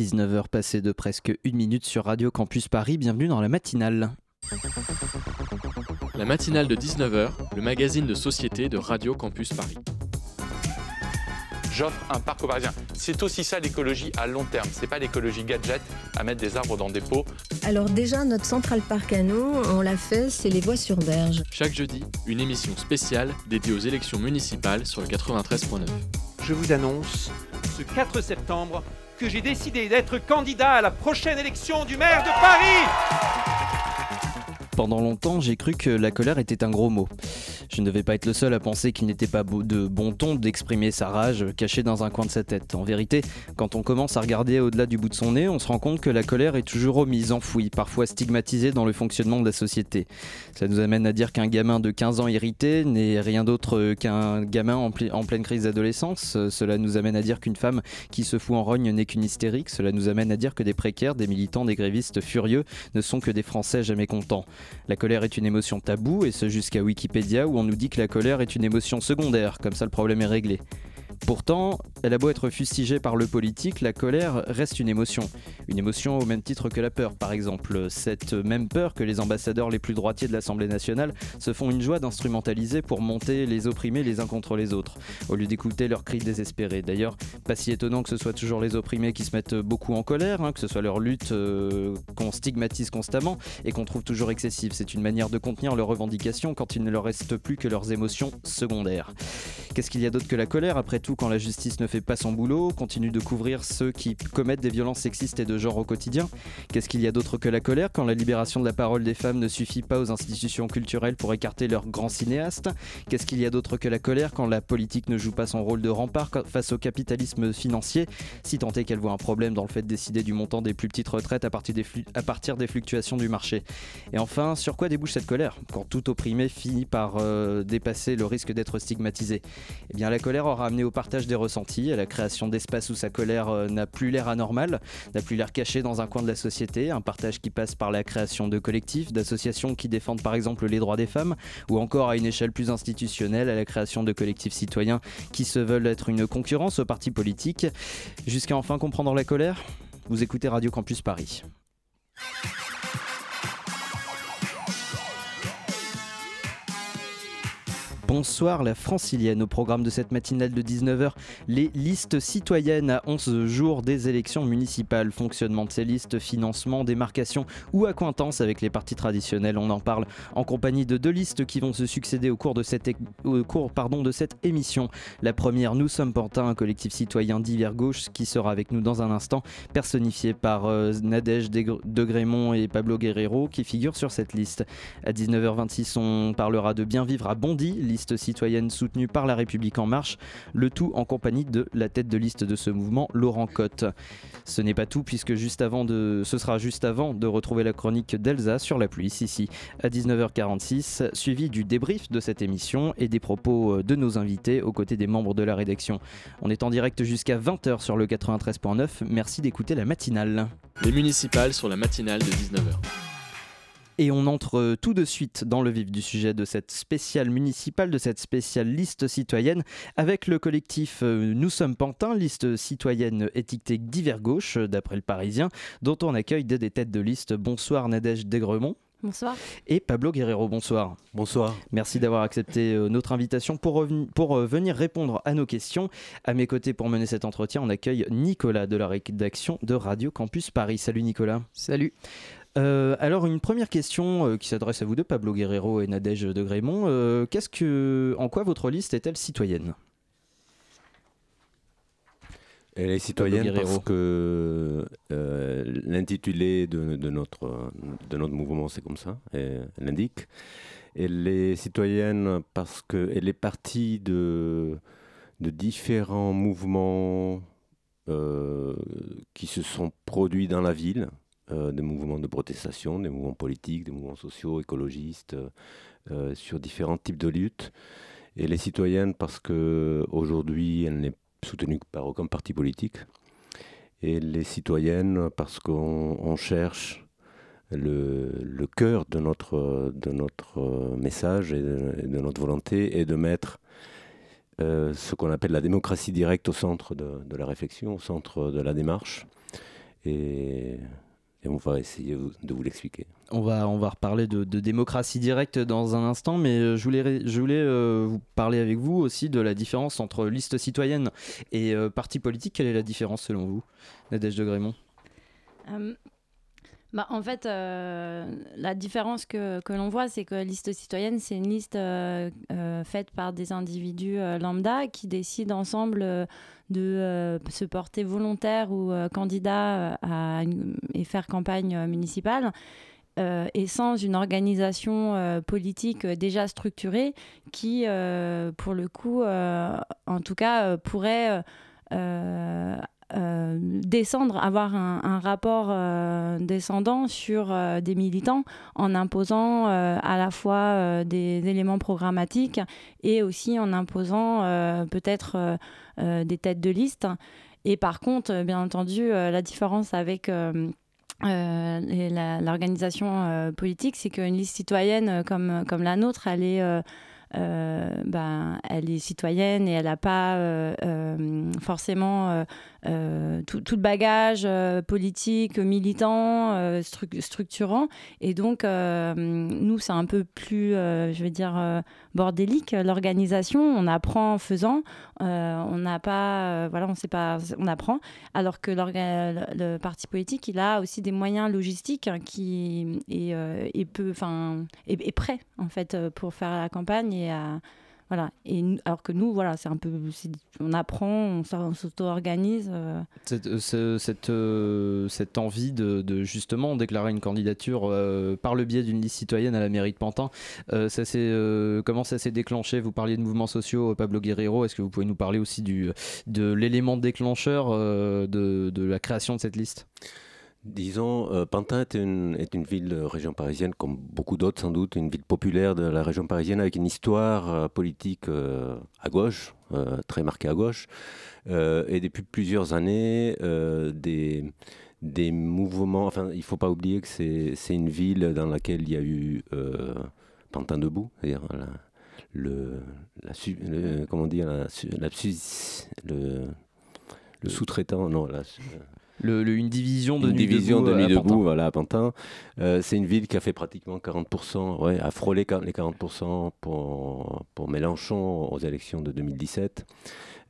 19h passées de presque une minute sur Radio Campus Paris, bienvenue dans la matinale. La matinale de 19h, le magazine de société de Radio Campus Paris. J'offre un parc aux Parisiens. C'est aussi ça l'écologie à long terme. C'est pas l'écologie gadget à mettre des arbres dans des pots. Alors déjà, notre central parc à nous, on l'a fait, c'est les voies sur berge. Chaque jeudi, une émission spéciale dédiée aux élections municipales sur le 93.9. Je vous annonce ce 4 septembre que j'ai décidé d'être candidat à la prochaine élection du maire de Paris. Pendant longtemps, j'ai cru que la colère était un gros mot. Je ne devais pas être le seul à penser qu'il n'était pas de bon ton d'exprimer sa rage cachée dans un coin de sa tête. En vérité, quand on commence à regarder au-delà du bout de son nez, on se rend compte que la colère est toujours omise, enfouie, parfois stigmatisée dans le fonctionnement de la société. Ça nous amène à dire qu'un gamin de 15 ans irrité n'est rien d'autre qu'un gamin en, en, pleine crise d'adolescence. Cela nous amène à dire qu'une femme qui se fout en rogne n'est qu'une hystérique. Cela nous amène à dire que des précaires, des militants, des grévistes furieux ne sont que des Français jamais contents. La colère est une émotion taboue, et ce jusqu'à Wikipédia où on nous dit que la colère est une émotion secondaire, comme ça le problème est réglé. Pourtant, elle a beau être fustigée par le politique, la colère reste une émotion. Une émotion au même titre que la peur, par exemple. Cette même peur que les ambassadeurs les plus droitiers de l'Assemblée nationale se font une joie d'instrumentaliser pour monter les opprimés les uns contre les autres, au lieu d'écouter leurs cris désespérés. D'ailleurs, pas si étonnant que ce soit toujours les opprimés qui se mettent beaucoup en colère, hein, que ce soit leur lutte euh, qu'on stigmatise constamment et qu'on trouve toujours excessive. C'est une manière de contenir leurs revendications quand il ne leur reste plus que leurs émotions secondaires. Qu'est-ce qu'il y a d'autre que la colère après tout? Quand la justice ne fait pas son boulot, continue de couvrir ceux qui commettent des violences sexistes et de genre au quotidien. Qu'est-ce qu'il y a d'autre que la colère quand la libération de la parole des femmes ne suffit pas aux institutions culturelles pour écarter leurs grands cinéastes? Qu'est-ce qu'il y a d'autre que la colère quand la politique ne joue pas son rôle de rempart face au capitalisme financier, si tant est qu'elle voit un problème dans le fait de décider du montant des plus petites retraites à partir des, fluctuations du marché. Et enfin, sur quoi débouche cette colère quand tout opprimé finit par euh, dépasser le risque d'être stigmatisé? Eh bien la colère aura amené au partage des ressentis, à la création d'espaces où sa colère euh, n'a plus l'air anormal, n'a plus l'air caché dans un coin de la société, un partage qui passe par la création de collectifs, d'associations qui défendent par exemple les droits des femmes, ou encore à une échelle plus institutionnelle, à la création de collectifs citoyens qui se veulent être une concurrence aux partis politiques, jusqu'à enfin comprendre la colère. Vous écoutez Radio Campus Paris. Bonsoir la francilienne. Au programme de cette matinale de 19h, les listes citoyennes à 11 jours des élections municipales. Fonctionnement de ces listes, financement, démarcation ou accointance avec les partis traditionnels. On en parle en compagnie de deux listes qui vont se succéder au cours de cette, émission. La première, Nous sommes Pantin, un collectif citoyen d'hiver gauche qui sera avec nous dans un instant, personnifié par euh, Nadège de et Pablo Guerrero qui figurent sur cette liste. À 19h26, on parlera de Bien vivre à Bondy, citoyenne soutenue par La République En Marche, le tout en compagnie de la tête de liste de ce mouvement, Laurent Cotte. Ce n'est pas tout puisque juste avant de, ce sera juste avant de retrouver la chronique d'Elsa sur la pluie, ici à 19h46, suivi du débrief de cette émission et des propos euh, de nos invités aux côtés des membres de la rédaction. On est en direct jusqu'à 20h sur le 93.9. Merci d'écouter la matinale. Les municipales sur la matinale de 19h. Et on entre euh, tout de suite dans le vif du sujet de cette spéciale municipale, de cette spéciale liste citoyenne, avec le collectif euh, Nous sommes Pantin, liste citoyenne étiquetée divers gauche, euh, d'après le Parisien, dont on accueille des têtes de liste. Bonsoir Nadège Degremont. Bonsoir. Et Pablo Guerrero, bonsoir. Bonsoir. Merci d'avoir accepté notre invitation pour, pour venir répondre à nos questions. À mes côtés, pour mener cet entretien, on accueille Nicolas de la rédaction de Radio Campus Paris. Salut Nicolas. Salut. Euh, alors une première question euh, qui s'adresse à vous deux, Pablo Guerrero et Nadège de Grémont. Euh, qu'est-ce que, en quoi votre liste est-elle citoyenne? Elle est citoyenne parce que l'intitulé de, notre, de notre mouvement, c'est comme ça, elle l'indique. Elle est citoyenne parce qu'elle est partie de, de différents mouvements qui se sont produits dans la ville euh, des mouvements de protestation, des mouvements politiques, des mouvements sociaux, écologistes, euh, sur différents types de luttes. Et les citoyennes, parce qu'aujourd'hui, elle n'est soutenue par aucun parti politique. Et les citoyennes, parce qu'on cherche le, cœur de notre, de notre message et de, notre volonté est de mettre euh, ce qu'on appelle la démocratie directe au centre de, de, la réflexion, au centre de la démarche Et, on va essayer de vous l'expliquer. On va, on va reparler de, démocratie directe dans un instant, mais je voulais, je voulais vous parler avec vous aussi de la différence entre liste citoyenne et parti politique. Quelle est la différence selon vous, Nadège de Grémont? Bah, en fait, euh, la différence que, que l'on voit, c'est que la liste citoyenne, c'est une liste euh, euh, faite par des individus lambda qui décident ensemble de se porter volontaire ou candidat à et faire campagne municipale. et sans une organisation politique déjà structurée qui, pour le coup, en tout cas, pourrait euh, descendre, avoir un, rapport euh, descendant sur euh, des militants en imposant à la fois des éléments programmatiques et aussi en imposant peut-être des têtes de liste. Et par contre, bien entendu, la différence avec... l'organisation politique, c'est qu'une liste citoyenne comme, comme la nôtre, elle est euh, ben, elle est citoyenne et elle n'a pas euh, euh, forcément tout, tout, le bagage politique, militant, structurant. Et donc, nous, c'est un peu plus, je vais dire, bordélique, l'organisation. On apprend en faisant. on n'a pas, voilà, on sait pas, on apprend. Alors que le parti politique, il a aussi des moyens logistiques qui est, est, est, est prêt en fait pour faire la campagne voilà. Et alors que nous, voilà, c'est un peu, on apprend, on, s'auto-organise. Euh. Cette, euh, cette, euh, cette, envie de, justement déclarer une candidature par le biais d'une liste citoyenne à la mairie de Pantin, ça comment ça s'est déclenché? Vous parliez de mouvements sociaux, Pablo Guerrero. Est-ce que vous pouvez nous parler aussi du, de l'élément déclencheur de, de la création de cette liste? Disons, euh, Pantin est une, est une ville de région parisienne, comme beaucoup d'autres sans doute, une ville populaire de la région parisienne avec une histoire euh, politique euh, à gauche, très marquée à gauche. et depuis plusieurs années, des, des mouvements, enfin, il ne faut pas oublier que c'est une ville dans laquelle il y a eu Pantin debout, c'est-à-dire le, la, comment dire, la, le, le sous-traitant, non, la, une division de une Nuit division debout, de Nuit debout, voilà, à Pantin. Euh, c'est une ville qui a fait pratiquement 40%, ouais, a frôlé les 40% pour, pour Mélenchon aux élections de 2017.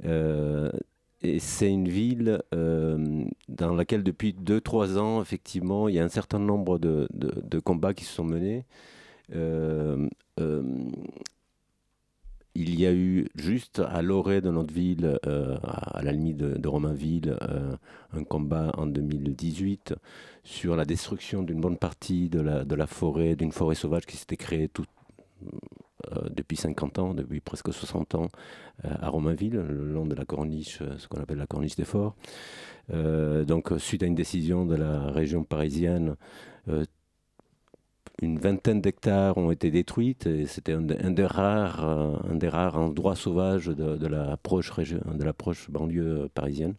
Euh, et c'est une ville euh, dans laquelle depuis 2-3 ans, effectivement, il y a un certain nombre de, de, de combats qui se sont menés il y a eu juste à l'orée de notre ville, euh, à la limite de, Romainville, euh, un combat en 2018 sur la destruction d'une bonne partie de la, forêt, d'une forêt sauvage qui s'était créée euh, depuis 50 ans, depuis presque 60 ans, à Romainville, le long de la corniche, ce qu'on appelle la corniche des forts. donc, suite à une décision de la région parisienne, une vingtaine d'hectares ont été détruites et c'était un, des rares, euh, un des rares endroits sauvages de, la proche de la proche banlieue parisienne.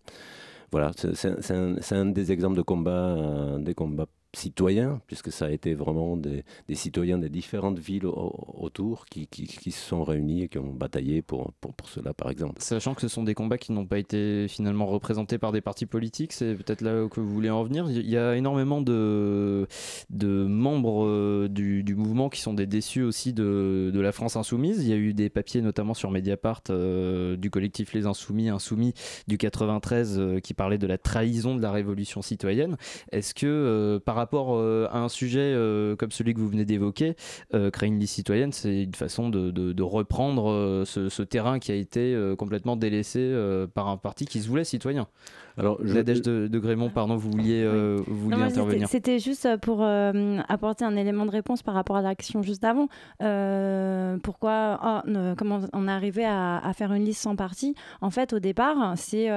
Voilà, c'est un, un, des exemples de combats, euh, des combats citoyens, puisque ça a été vraiment des, citoyens des différentes villes autour qui, se sont réunis et qui ont bataillé pour, pour, cela, par exemple. Sachant que ce sont des combats qui n'ont pas été finalement représentés par des partis politiques, c'est peut-être là que vous voulez en venir. Il y a énormément de, de membres euh, du, mouvement qui sont des déçus aussi de, de, la France insoumise. Il y a eu des papiers notamment sur Mediapart euh, du collectif Les Insoumis, Insoumis du 93 euh, qui parlait de la trahison de la révolution citoyenne. Est-ce que par rapport euh, à un sujet euh, comme celui que vous venez d'évoquer, euh, créer une liste citoyenne, c'est une façon de, reprendre ce, terrain qui a été complètement délaissé par un parti qui se voulait citoyen. Alors, je... de, de Grémont, pardon, vous vouliez, vous vouliez intervenir. C'était juste pour apporter un élément de réponse par rapport à l'action juste avant. pourquoi, ah, comment on est arrivé à, faire une liste sans parti? En fait, au départ, c'est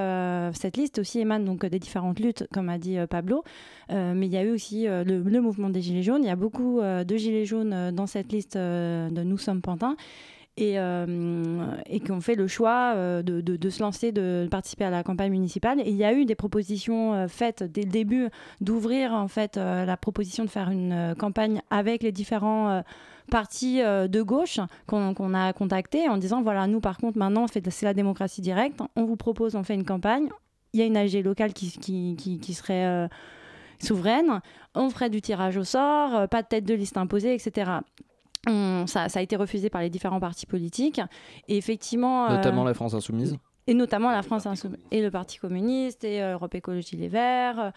cette liste aussi émane donc des différentes luttes, comme a dit Pablo, mais il y a eu aussi euh, le, mouvement des Gilets jaunes. Il y a beaucoup euh, de Gilets jaunes euh, dans cette liste de Nous sommes Pantin. Et, et qui ont fait le choix de, de, se lancer, de participer à la campagne municipale. Et il y a eu des propositions faites dès le début d'ouvrir en fait la proposition de faire une campagne avec les différents partis de gauche qu'on a contactés en disant voilà nous par contre maintenant c'est la démocratie directe, on vous propose on fait une campagne, y a une AG locale qui, serait souveraine, on ferait du tirage au sort, pas de tête de liste imposée, etc. ça, ça, a été refusé par les différents partis politiques. Et effectivement. Notamment la France Insoumise et notamment la France Insoumise et le Parti communiste et Europe Écologie Les Verts.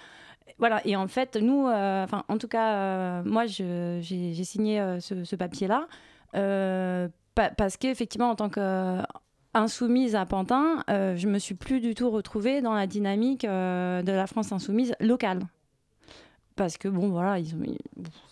voilà, et en fait, nous, enfin, en tout cas, moi, j'ai signé ce, ce papier-là parce qu'effectivement, en tant qu'insoumise à Pantin, euh, je me suis plus du tout retrouvée dans la dynamique euh, de la France insoumise locale parce que bon voilà ils ont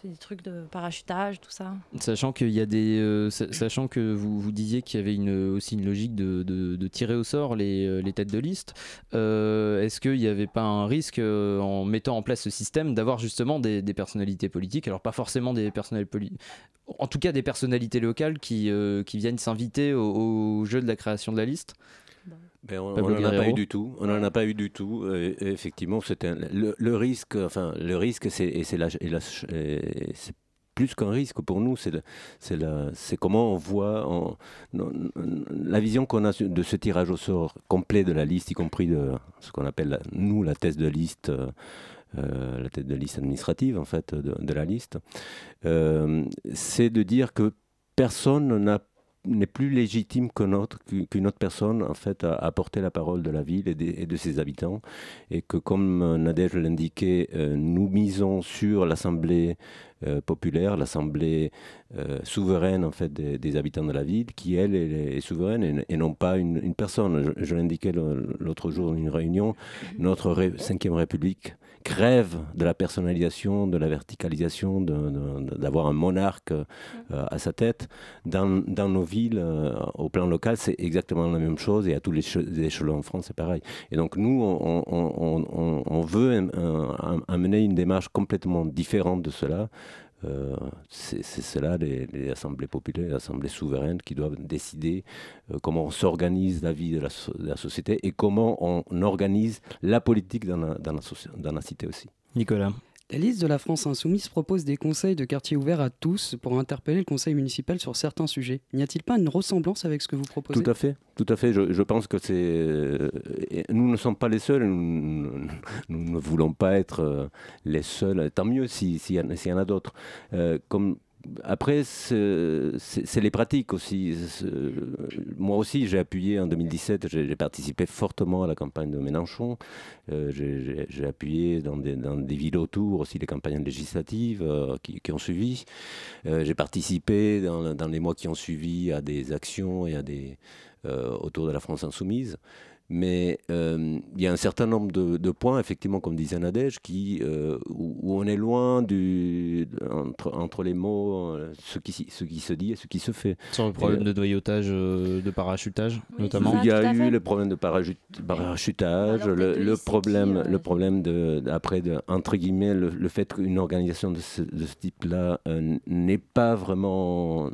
c'est des trucs de parachutage tout ça. Sachant y a des euh, sachant que vous, vous disiez qu'il y avait aussi une logique de, tirer au sort les, euh, les têtes de liste euh, est-ce qu'il n'y avait pas un risque en mettant en place ce système d'avoir justement des, personnalités politiques alors pas forcément des personnalités en tout cas des personnalités locales qui, qui viennent s'inviter au jeu de la création de la liste? Ben, on n'en a pas eu du tout. On n'en a pas eu du tout. effectivement, c'était le, risque. Enfin, le risque, c'est c'est plus qu'un risque pour nous. C'est comment on voit la vision qu'on a de ce tirage au sort complet de la liste, y compris de ce qu'on appelle nous la thèse de liste. Euh, la tête de liste administrative en fait de, la liste, euh, c'est de dire que personne n'a n'est plus légitime qu'une autre, personne en fait à, porter la parole de la ville et, de ses habitants. Et que comme Nadège l'indiquait, euh, nous misons sur l'Assemblée euh, populaire, l'Assemblée euh, souveraine en fait des, habitants de la ville qui elle est, souveraine et, non pas une, personne. Je, l'indiquais l'autre jour dans une réunion, notre cinquième République crève de la personnalisation, de la verticalisation, d'avoir un monarque euh, à sa tête. Dans, dans nos villes, euh, au plan local, c'est exactement la même chose et à tous les, échelons en France, c'est pareil. Et donc nous, on, on, on veut amener une démarche complètement différente de cela. Euh, c'est cela les, assemblées populaires, les assemblées souveraines qui doivent décider euh, comment on s'organise la vie de la, société et comment on organise la politique dans la, dans la cité aussi. Nicolas. La liste de la France insoumise propose des conseils de quartier ouverts à tous pour interpeller le conseil municipal sur certains sujets. N'y a-t-il pas une ressemblance avec ce que vous proposez? Tout à fait, tout à fait. Je, pense que c'est. Euh, nous ne sommes pas les seuls. Nous, ne voulons pas être euh, les seuls. Tant mieux s'il y, en a d'autres. Euh, comme après, c'est les pratiques aussi. Moi aussi, j'ai appuyé en 2017, j'ai participé fortement à la campagne de Mélenchon. Euh, j'ai appuyé dans des, villes autour aussi les campagnes législatives euh, qui, ont suivi. Euh, j'ai participé dans, dans, les mois qui ont suivi à des actions et à des, autour de la France insoumise. Mais euh, il y a un certain nombre de, points, effectivement, comme disait Nadège, qui, euh, où, on est loin du, entre, entre les mots, euh, ce, qui, ce qui se dit et ce qui se fait. Sur le problème de noyautage, de parachutage, notamment Il y a eu le problème de parachutage, le, problème, le problème de, après, de, entre guillemets, le, fait qu'une organisation de ce, de ce type-là n'est pas vraiment,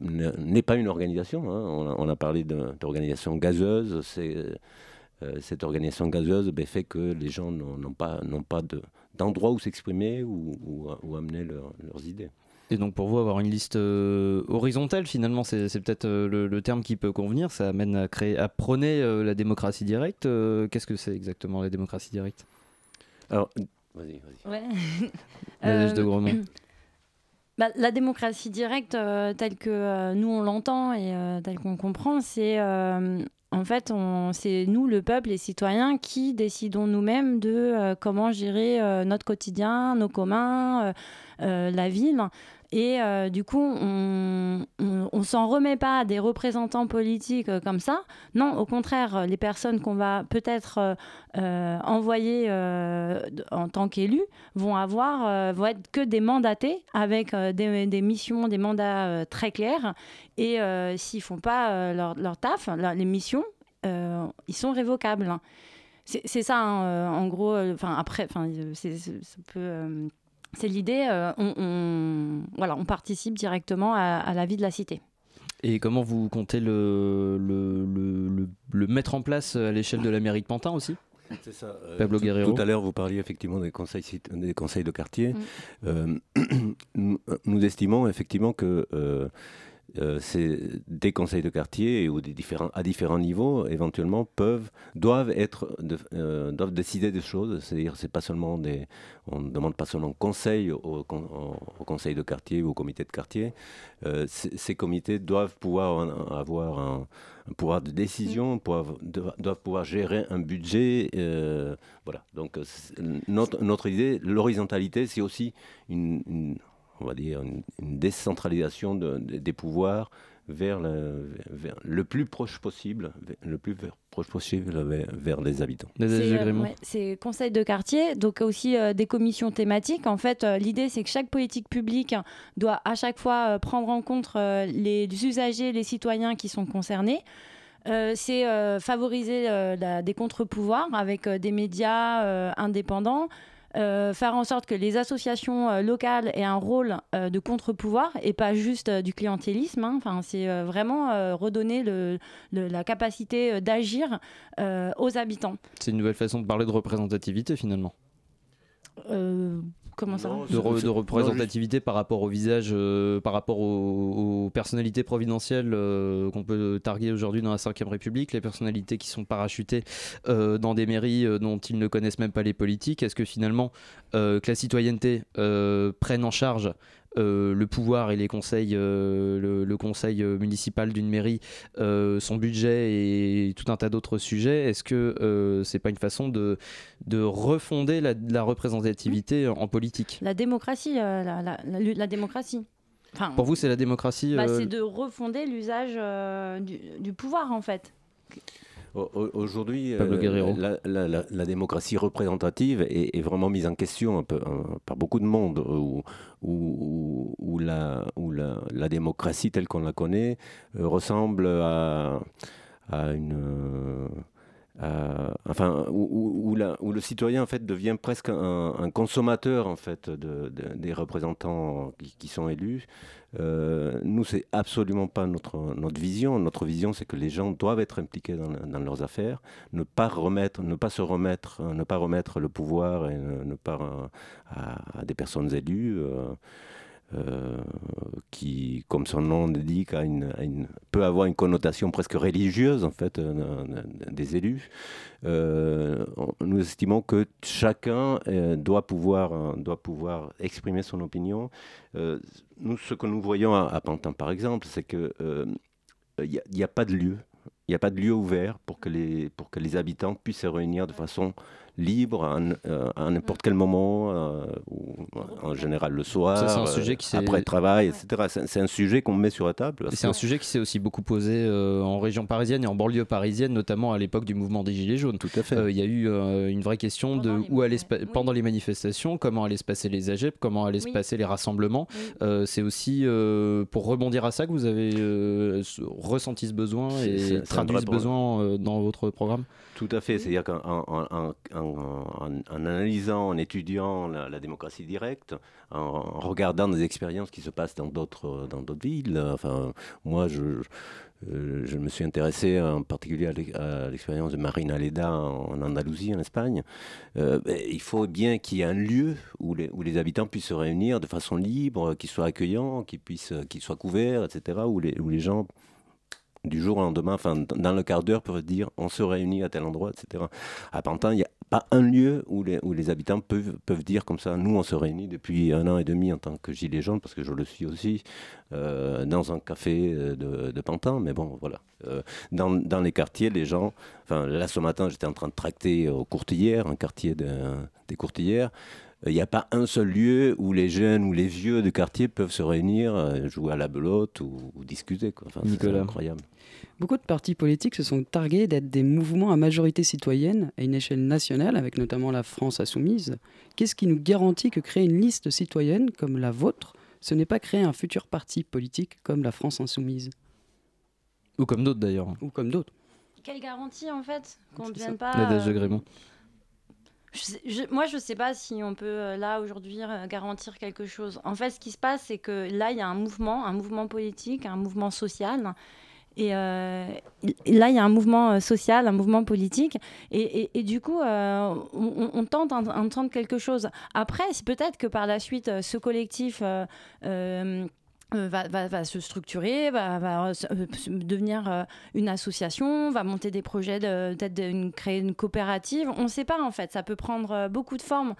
n'est pas une organisation. Hein. On, a, on, a, parlé d'organisation gazeuse, c'est cette organisation gazeuse ben, fait que les gens n'ont pas, pas d'endroit où s'exprimer ou, amener leurs idées. Et donc pour vous, avoir une liste euh, horizontale, finalement, c'est peut-être euh, le, terme qui peut convenir. Ça amène à, créer, à prôner la démocratie directe. Qu'est-ce que c'est exactement la démocratie directe? Alors, vas-y, vas-y. Ouais. de Gromont. Bah, la démocratie directe, telle que nous on l'entend et telle qu'on comprend, c'est en fait, c'est nous, le peuple, les citoyens, qui décidons nous-mêmes de euh, comment gérer euh, notre quotidien, nos communs, euh, la ville. Et du coup, on ne s'en remet pas à des représentants politiques comme ça. Non, au contraire, les personnes qu'on va peut-être envoyer en tant qu'élus vont avoir, vont être que des mandatés avec des, missions, des mandats très clairs. Et s'ils font pas leur, taf, les missions, euh, ils sont révocables. C'est ça, hein, euh, en gros. Euh, enfin, après, c'est l'idée. On, voilà, on participe directement à, la vie de la cité. Et comment vous comptez le, le, le, mettre en place à l'échelle de la mairie de Pantin aussi? C'est ça. Pablo tout, Guerrero. Tout à l'heure, vous parliez effectivement des conseils, des conseils de quartier. Mm. nous, estimons effectivement que euh, des conseils de quartier ou des différents, à différents niveaux éventuellement peuvent doivent être euh, doivent décider des choses. C'est-à-dire c'est pas seulement des on ne demande pas seulement conseil au, au, conseil de quartier ou au comité de quartier. Euh, ces comités doivent pouvoir avoir un, pouvoir de décision mm. doivent pouvoir gérer un budget voilà. Donc notre, notre idée l'horizontalité c'est aussi une on va dire, une, décentralisation des pouvoirs vers le, le, plus proche possible, le plus proche possible vers, les habitants. C'est euh, conseil de quartier, donc aussi euh, des commissions thématiques. En fait, euh, l'idée c'est que chaque politique publique doit à chaque fois prendre en compte les usagers, les citoyens qui sont concernés. c'est favoriser des contre-pouvoirs avec des médias indépendants, euh, faire en sorte que les associations euh, locales aient un rôle euh, de contre-pouvoir et pas juste du clientélisme. Hein. Enfin, c'est vraiment redonner le, la capacité d'agir aux habitants. C'est une nouvelle façon de parler de représentativité finalement comment ça de, représentativité par rapport au visage, euh, par rapport aux, personnalités providentielles euh, qu'on peut targuer aujourd'hui dans la 5ème République, les personnalités qui sont parachutées euh, dans des mairies dont ils ne connaissent même pas les politiques. Est-ce que finalement que la citoyenneté prenne en charge euh, le pouvoir et les conseils, euh, le, conseil euh, municipal d'une mairie, son budget et tout un tas d'autres sujets, est-ce que c'est pas une façon de, de refonder la, représentativité en politique? La démocratie, la, démocratie. Pour vous, c'est la démocratie bah, C'est de refonder l'usage du, pouvoir, en fait. Aujourd'hui, euh, la, démocratie représentative est, vraiment mise en question un peu, par beaucoup de monde, où, la, la, démocratie telle qu'on la connaît euh, ressemble à, à une euh, enfin, où, le citoyen en fait devient presque un, consommateur en fait de, des représentants qui, sont élus. Euh, nous, c'est absolument pas notre vision. Notre vision, c'est que les gens doivent être impliqués dans, leurs affaires, ne pas remettre, ne pas se remettre, ne pas remettre le pouvoir et ne, pas à, des personnes élues. Euh, euh, qui, comme son nom l'indique, une, peut avoir une connotation presque religieuse en fait euh, des élus. Euh, nous estimons que chacun doit pouvoir doit pouvoir exprimer son opinion. nous, ce que nous voyons à, Pantin, par exemple, c'est que il n'y a, pas de lieu, il n'y a pas de lieu ouvert pour que les pour que les habitants puissent se réunir de façon libre à, euh, n'importe quel moment, euh, ou, en général le soir, un sujet qui après le travail, etc. C'est un sujet qu'on met sur la table. C'est un sujet qui s'est aussi beaucoup posé euh, en région parisienne et en banlieue parisienne, notamment à l'époque du mouvement des Gilets jaunes. Tout à fait. Il y a eu une vraie question de où allaient pendant les manifestations, comment allaient se passer les AGEP, comment allaient se passer les rassemblements. C'est aussi pour rebondir à ça que vous avez ressenti ce besoin et traduit ce besoin dans votre programme? Tout à fait. C'est-à-dire qu'en en, analysant, en étudiant la, démocratie directe, en, regardant des expériences qui se passent dans d'autres dans d'autres villes. Enfin, moi, je, je me suis intéressé en particulier à l'expérience de Marina Leda en, Andalousie, en Espagne. Euh, ben, il faut bien qu'il y ait un lieu où les, où les habitants puissent se réunir de façon libre, qui soit accueillant, qui puisse, qui soit couvert, etc., où les, où les gens du jour au lendemain, enfin, dans le quart d'heure, peuvent dire on se réunit à tel endroit, etc. À Pantin, il n'y a pas un lieu où les, où les habitants peuvent, peuvent dire comme ça nous, on se réunit depuis un an et demi en tant que gilet jaune, parce que je le suis aussi, euh, dans un café euh, de, de, Pantin. Mais bon, voilà. Euh, dans, dans, les quartiers, les gens. Enfin, là, ce matin, j'étais en train de tracter aux courtilières, un quartier des courtilières. Il n'y a pas un seul lieu où les jeunes ou les vieux de quartier peuvent se réunir, jouer à la belote ou, discuter. Quoi. Enfin, c'est incroyable. Beaucoup de partis politiques se sont targués d'être des mouvements à majorité citoyenne à une échelle nationale, avec notamment la France insoumise. Qu'est-ce qui nous garantit que créer une liste citoyenne comme la vôtre, ce n'est pas créer un futur parti politique comme la France insoumise? Ou comme d'autres d'ailleurs. Ou comme d'autres. Quelle garantie en fait qu'on ne devienne pas. Nadège de Grémont. moi, je ne sais pas si on peut euh, là aujourd'hui euh, garantir quelque chose. En fait, ce qui se passe, c'est que là, il y a un mouvement, un mouvement politique, un mouvement social et euh, là, il y a un mouvement euh, social, un mouvement politique. Et, et, du coup, euh, on, tente d'entendre quelque chose. Après, peut-être que par la suite, ce collectif va, va, se structurer, va, va devenir une association, va monter des projets, peut-être de, créer une coopérative. On ne sait pas en fait, ça peut prendre beaucoup de formes.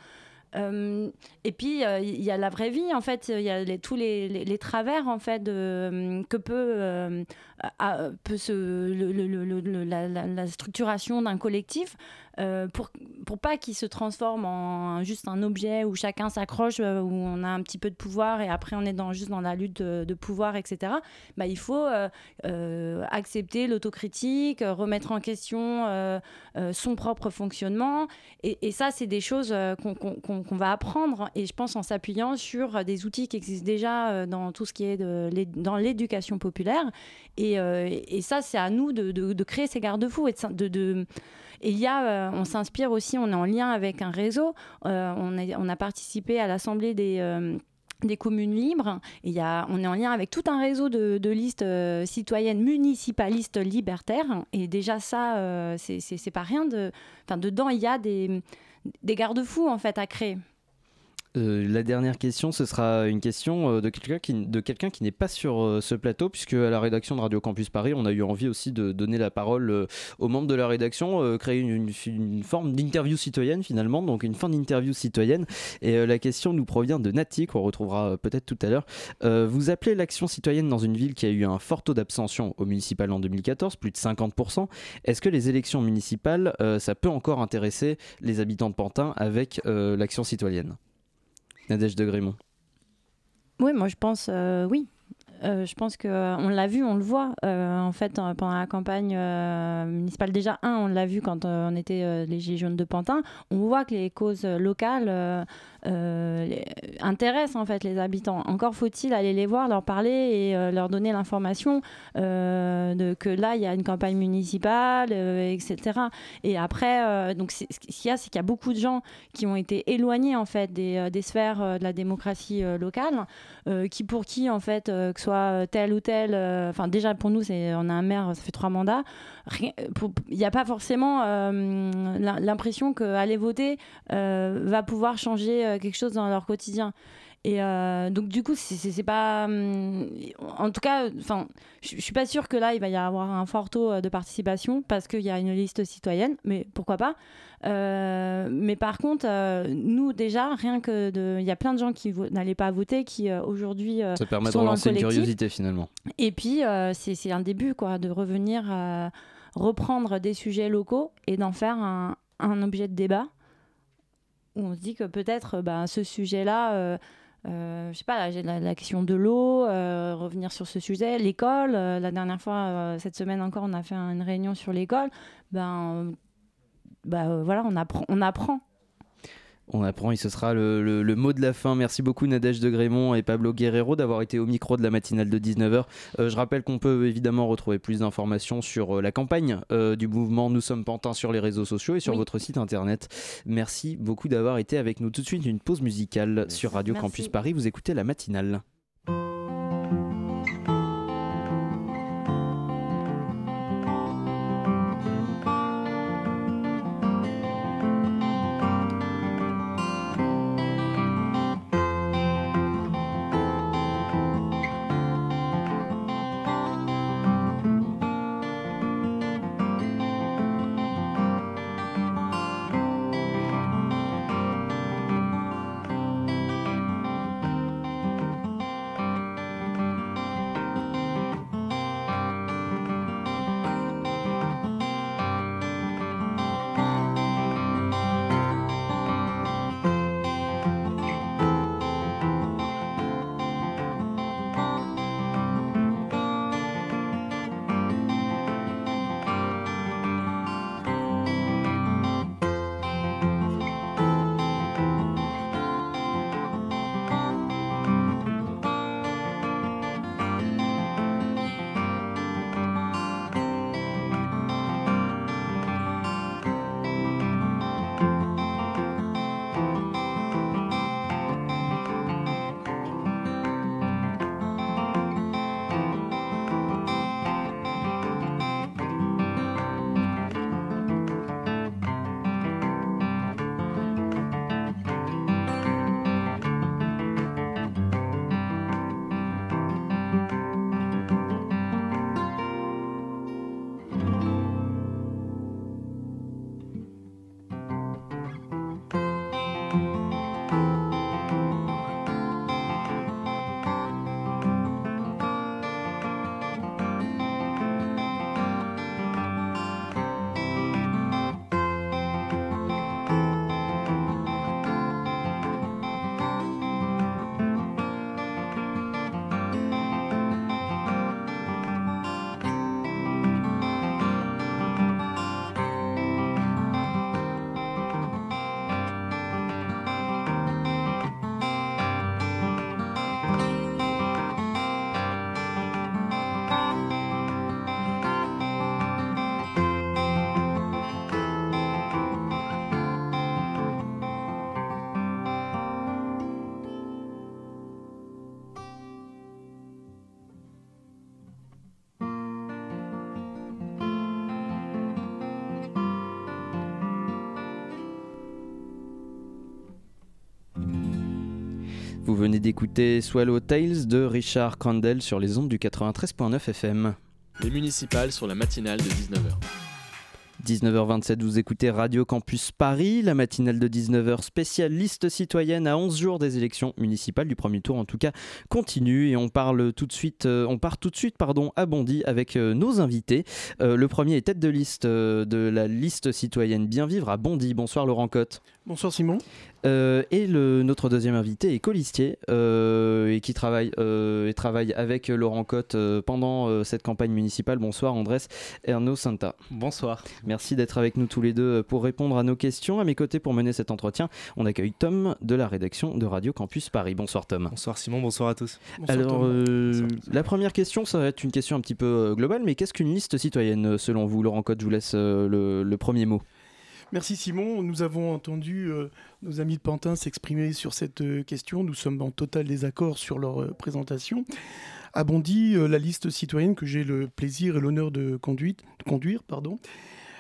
Et puis il y a la vraie vie en fait, il y a tous les, les, travers en fait que peut, la, structuration d'un collectif. Euh, pour, pour pas qu'il se transforme en juste un objet où chacun s'accroche, euh, où on a un petit peu de pouvoir et après on est dans, juste dans la lutte de, pouvoir, etc. Bah, il faut euh, accepter l'autocritique, remettre en question son propre fonctionnement. Et, ça, c'est des choses qu'on va apprendre, et je pense en s'appuyant sur des outils qui existent déjà dans tout ce qui est de, dans l'éducation populaire. Et, ça, c'est à nous de, créer ces garde-fous et y a, euh, on s'inspire aussi, on est en lien avec un réseau. Euh, on, a participé à l'Assemblée des euh, communes libres. Et y a, on est en lien avec tout un réseau de, listes citoyennes municipalistes libertaires. Et déjà ça, c'est pas rien. De, dedans, il y a des, des garde-fous en fait à créer. Euh, la dernière question, ce sera une question euh, de quelqu'un qui, n'est pas sur euh, ce plateau, puisque à la rédaction de Radio Campus Paris, on a eu envie aussi de donner la parole aux membres de la rédaction, créer une, une, forme d'interview citoyenne finalement, donc une fin d'interview citoyenne. Et la question nous provient de Nati, qu'on retrouvera peut-être tout à l'heure. vous appelez l'action citoyenne dans une ville qui a eu un fort taux d'abstention au municipal en 2014, plus de 50%. Est-ce que les élections municipales, ça peut encore intéresser les habitants de Pantin avec l'action citoyenne? Nadège de Grémont. Oui, moi je pense euh, oui. Euh, je pense qu'on euh, l'a vu, on le voit. en fait, pendant la campagne municipale, déjà, un, on l'a vu quand on était les Gilets jaunes de Pantin. On voit que les causes locales euh, intéresse en fait les habitants. Encore faut-il aller les voir, leur parler et euh, leur donner l'information euh, que là il y a une campagne municipale, etc. Et après, donc ce qu'il y a, c'est qu'il y a beaucoup de gens qui ont été éloignés en fait des, sphères de la démocratie locale, qui pour qui en fait que soit tel ou tel, enfin déjà pour nous on a un maire, ça fait trois mandats, il n'y a pas forcément l'impression qu'aller voter va pouvoir changer euh, quelque chose dans leur quotidien. Et euh, donc du coup, c'est pas, hum, en tout cas, enfin, je suis pas sûre que là il va y avoir un fort taux euh, de participation parce qu'il y a une liste citoyenne, mais pourquoi pas. mais par contre, nous déjà, rien que de, il y a plein de gens qui n'allaient pas voter, qui aujourd'hui ça permet de relancer une curiosité finalement. Et puis c'est un début quoi, de revenir reprendre des sujets locaux et d'en faire un, un objet de débat où on se dit que peut-être ben, ce sujet-là, euh, euh, je sais pas, la, la, question de l'eau, revenir sur ce sujet, l'école. la dernière fois, cette semaine encore, on a fait une réunion sur l'école. Ben, ben voilà, on apprend, on apprend on apprend et ce sera le, mot de la fin. Merci beaucoup Nadège de Grémont et Pablo Guerrero d'avoir été au micro de la matinale de 19h. Euh, je rappelle qu'on peut évidemment retrouver plus d'informations sur euh, la campagne euh, du mouvement Nous sommes Pantins sur les réseaux sociaux et sur votre site internet. Merci beaucoup d'avoir été avec nous. Tout de suite une pause musicale sur Radio Campus Paris. Vous écoutez la matinale. Vous venez d'écouter Swallow Tales de Richard Crandell sur les ondes du 93.9 FM. Les municipales sur la matinale de 19h. 19h27, vous écoutez Radio Campus Paris, la matinale de 19h spéciale liste citoyenne à 11 jours des élections municipales du premier tour en tout cas continue et on parle tout de suite euh, on part tout de suite pardon à Bondy avec euh, nos invités. Euh, le premier est tête de liste de la liste citoyenne Bien vivre à Bondy. Bonsoir Laurent Cotte. Bonsoir Simon. Euh, et le, notre deuxième invité est colistier euh, et qui travaille, euh, et travaille avec Laurent Cotte pendant cette campagne municipale. Bonsoir Andrés Erno Santa. Bonsoir. Merci d'être avec nous tous les deux pour répondre à nos questions. À mes côtés pour mener cet entretien, on accueille Tom de la rédaction de Radio Campus Paris. Bonsoir Tom. Bonsoir Simon, bonsoir à tous. Alors la première question, ça va être une question un petit peu globale, mais qu'est-ce qu'une liste citoyenne selon vous? Laurent Cotte, je vous laisse le premier mot. Merci Simon. Nous avons entendu euh, nos amis de Pantin s'exprimer sur cette euh, question. Nous sommes en total désaccord sur leur euh, présentation. À Bondy, la liste citoyenne que j'ai le plaisir et l'honneur de, conduire, pardon,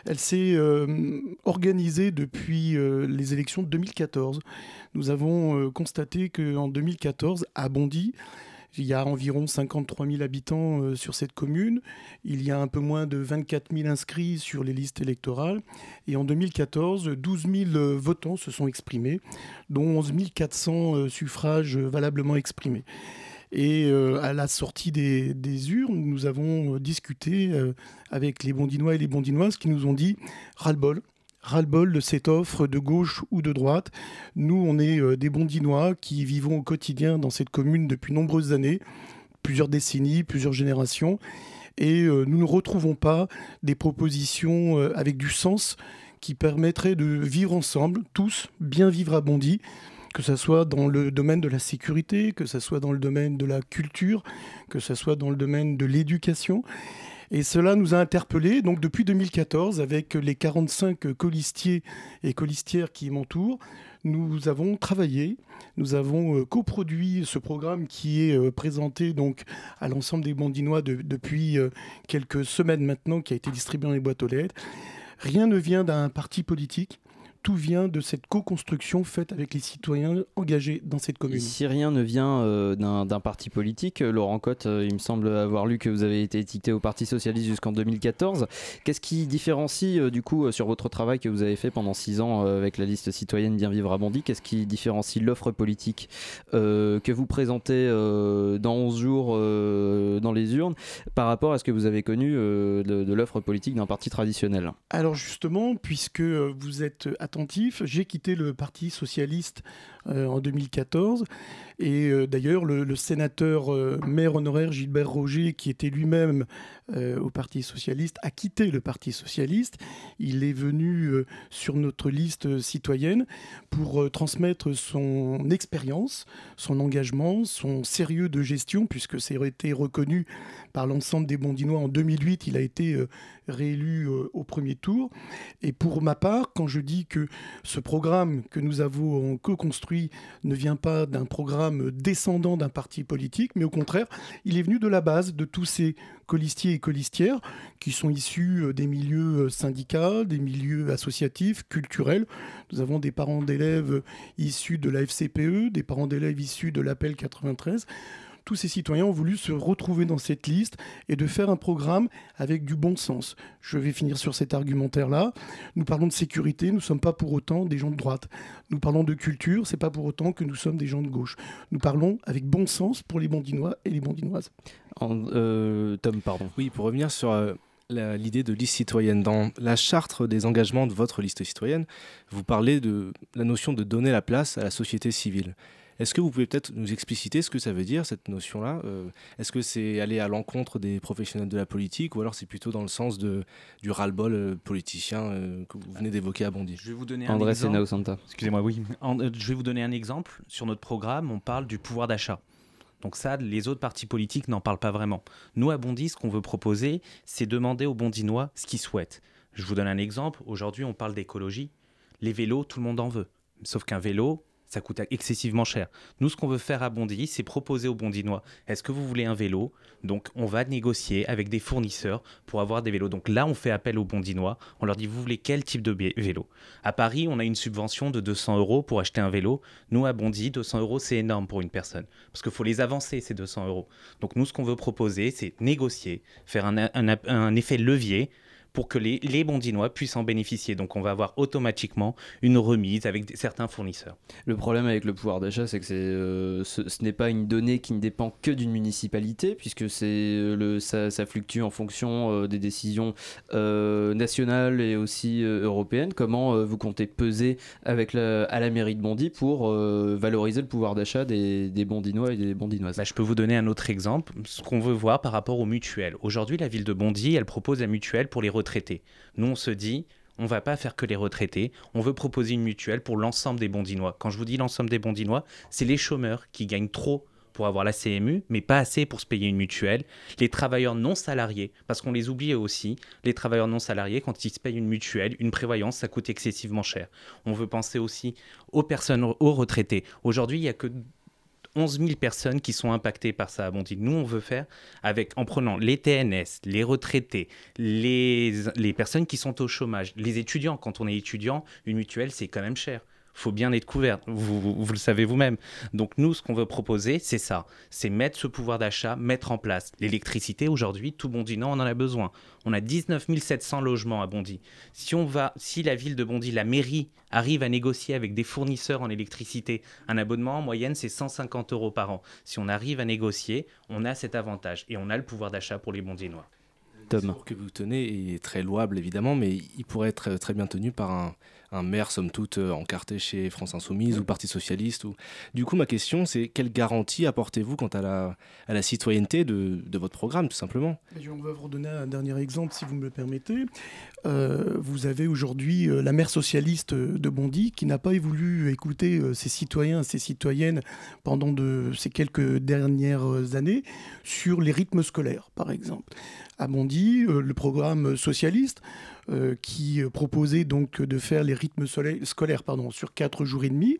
elle s'est organisée depuis les élections de 2014. Nous avons constaté qu'en 2014, à Bondy, il y a environ 53 000 habitants euh, sur cette commune. Il y a un peu moins de 24 000 inscrits sur les listes électorales. Et en 2014, 12 000 euh, votants se sont exprimés, dont 11 400 euh, suffrages valablement exprimés. Et à la sortie des, des, urnes, nous avons discuté avec les Bondinois et les Bondinoises qui nous ont dit ras-le-bol, ras-le-bol de cette offre de gauche ou de droite. Nous, on est euh, des Bondinois qui vivons au quotidien dans cette commune depuis nombreuses années, plusieurs décennies, plusieurs générations, et euh, nous ne retrouvons pas des propositions euh, avec du sens qui permettraient de vivre ensemble, tous, bien vivre à Bondy que ce soit dans le domaine de la sécurité, que ce soit dans le domaine de la culture, que ce soit dans le domaine de l'éducation. Et cela nous a interpellés. Donc depuis 2014, avec les 45 colistiers et colistières qui m'entourent, nous avons travaillé, nous avons euh, coproduit ce programme qui est euh, présenté donc à l'ensemble des Bondinois depuis euh, quelques semaines maintenant, qui a été distribué dans les boîtes aux lettres. Rien ne vient d'un parti politique tout vient de cette co-construction faite avec les citoyens engagés dans cette commune. si rien ne vient euh, d'un parti politique, euh, Laurent Cotte, euh, il me semble avoir lu que vous avez été étiqueté au Parti Socialiste jusqu'en 2014. Qu'est-ce qui différencie du coup sur votre travail que vous avez fait pendant six ans avec la liste citoyenne Bien Vivre à Bondy Qu'est-ce qui différencie l'offre politique que vous présentez dans 11 jours dans les urnes par rapport à ce que vous avez connu de, de l'offre politique d'un parti traditionnel? Alors justement, puisque vous êtes j'ai quitté le Parti socialiste euh, en 2014. Et euh, d'ailleurs, le, sénateur euh, maire honoraire Gilbert Roger, qui était lui-même au Parti socialiste, a quitté le Parti socialiste. Il est venu sur notre liste citoyenne pour transmettre son expérience, son engagement, son sérieux de gestion, puisque a été reconnu par l'ensemble des Bondinois en 2008. Il a été réélu au premier tour. Et pour ma part, quand je dis que ce programme que nous avons co-construit ne vient pas d'un programme descendant d'un parti politique, mais au contraire, il est venu de la base de tous ces colistiers et colistières qui sont issus euh, des milieux euh, syndicaux, des milieux associatifs, culturels. Nous avons des parents d'élèves issus de la FCPE, des parents d'élèves issus de l'Appel 93 tous ces citoyens ont voulu se retrouver dans cette liste et de faire un programme avec du bon sens. Je vais finir sur cet argumentaire-là. Nous parlons de sécurité, nous ne sommes pas pour autant des gens de droite. Nous parlons de culture, c'est pas pour autant que nous sommes des gens de gauche. Nous parlons avec bon sens pour les Bondinois et les Bondinoises. Euh, Tom, pardon. Oui, pour revenir sur... Euh, l'idée de liste citoyenne. Dans la charte des engagements de votre liste citoyenne, vous parlez de la notion de donner la place à la société civile. Est-ce que vous pouvez peut-être nous expliciter ce que ça veut dire, cette notion-là euh, Est-ce que c'est aller à l'encontre des professionnels de la politique ou alors c'est plutôt dans le sens de, du ras-le-bol euh, politicien euh, que vous venez d'évoquer à Bondy? Je vais vous donner un André exemple. Excusez-moi, oui. je vais vous donner un exemple. Sur notre programme, on parle du pouvoir d'achat. Donc ça, les autres partis politiques n'en parlent pas vraiment. Nous, à Bondy, ce qu'on veut proposer, c'est demander aux Bondinois ce qu'ils souhaitent. Je vous donne un exemple. Aujourd'hui, on parle d'écologie. Les vélos, tout le monde en veut. Sauf qu'un vélo, ça coûte excessivement cher. Nous, ce qu'on veut faire à Bondy, c'est proposer aux Bondinois, est-ce que vous voulez un vélo? Donc, on va négocier avec des fournisseurs pour avoir des vélos. Donc là, on fait appel aux Bondinois, on leur dit, vous voulez quel type de vélo? À Paris, on a une subvention de 200 euros pour acheter un vélo. Nous, à Bondy, 200 euros, c'est énorme pour une personne, parce qu'il faut les avancer, ces 200 euros. Donc nous, ce qu'on veut proposer, c'est négocier, faire un, un effet levier pour que les, les, Bondinois puissent en bénéficier. Donc on va avoir automatiquement une remise avec certains fournisseurs. Le problème avec le pouvoir d'achat, c'est que euh, ce, n'est pas une donnée qui ne dépend que d'une municipalité, puisque euh, le, ça, fluctue en fonction euh, des décisions nationales et aussi européennes. Comment vous comptez peser avec la, à la mairie de Bondy pour valoriser le pouvoir d'achat des, des, Bondinois et des Bondinoises bah, Je peux vous donner un autre exemple, ce qu'on veut voir par rapport aux mutuelles. Aujourd'hui, la ville de Bondy, elle propose la mutuelle pour les Nous, on se dit, on va pas faire que les retraités, on veut proposer une mutuelle pour l'ensemble des Bondinois. Quand je vous dis l'ensemble des Bondinois, c'est les chômeurs qui gagnent trop pour avoir la CMU, mais pas assez pour se payer une mutuelle. Les travailleurs non salariés, parce qu'on les oublie aussi, les travailleurs non salariés, quand ils se payent une mutuelle, une prévoyance, ça coûte excessivement cher. On veut penser aussi aux personnes, aux retraités. Aujourd'hui, il n'y a que 11 000 personnes qui sont impactées par ça à Bondy. Nous, on veut faire avec, en prenant les TNS, les retraités, les, les personnes qui sont au chômage, les étudiants. Quand on est étudiant, une mutuelle, c'est quand même cher faut bien être couvert. Vous, vous, le savez vous-même. Donc nous, ce qu'on veut proposer, c'est ça. C'est mettre ce pouvoir d'achat, mettre en place. L'électricité, aujourd'hui, tout Bondy, non, on en a besoin. On a 19 700 logements à Bondy. Si, on va, si la ville de Bondy, la mairie, arrive à négocier avec des fournisseurs en électricité, un abonnement en moyenne, c'est 150 euros par an. Si on arrive à négocier, on a cet avantage et on a le pouvoir d'achat pour les Bondinois. Tom. que vous tenez est très louable évidemment, mais il pourrait être très bien tenu par un, un maire, somme toute, euh, encarté chez France Insoumise ou Parti Socialiste. Ou... Du coup, ma question, c'est quelle garantie apportez-vous quant à la, à la citoyenneté de, de votre programme, tout simplement? Je vais vous redonner un dernier exemple, si vous me le permettez. Euh, vous avez aujourd'hui euh, la maire socialiste de Bondy qui n'a pas voulu écouter ses citoyens, ses citoyennes pendant de, ces quelques dernières années sur les rythmes scolaires, par exemple. À Bondy, le programme socialiste euh, qui proposait donc de faire les rythmes scolaires pardon, sur quatre jours et demi,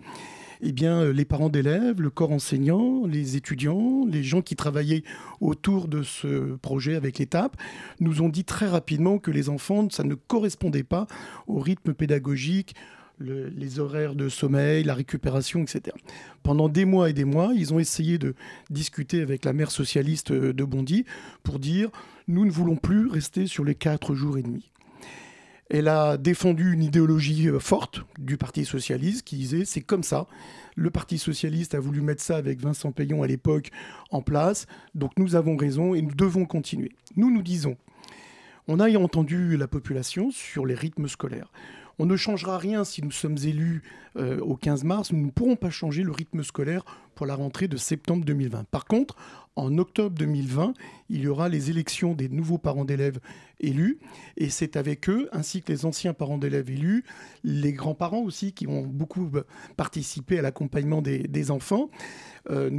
eh bien, euh, les parents d'élèves, le corps enseignant, les étudiants, les gens qui travaillaient autour de ce projet avec l'étape, nous ont dit très rapidement que les enfants, ça ne correspondait pas au rythme pédagogique, les horaires de sommeil, la récupération, etc. Pendant des mois et des mois, ils ont essayé de discuter avec la mère socialiste de Bondy pour dire nous ne voulons plus rester sur les quatre jours et demi. Elle a défendu une idéologie euh, forte du Parti socialiste qui disait c'est comme ça. Le Parti socialiste a voulu mettre ça avec Vincent Payon à l'époque en place. Donc nous avons raison et nous devons continuer. Nous nous disons, on a entendu la population sur les rythmes scolaires. On ne changera rien si nous sommes élus euh, au 15 mars. Nous ne pourrons pas changer le rythme scolaire pour la rentrée de septembre 2020. Par contre, en octobre 2020, il y aura les élections des nouveaux parents d'élèves élus. Et c'est avec eux, ainsi que les anciens parents d'élèves élus, les grands-parents aussi, qui ont beaucoup participé à l'accompagnement des, enfants. Euh,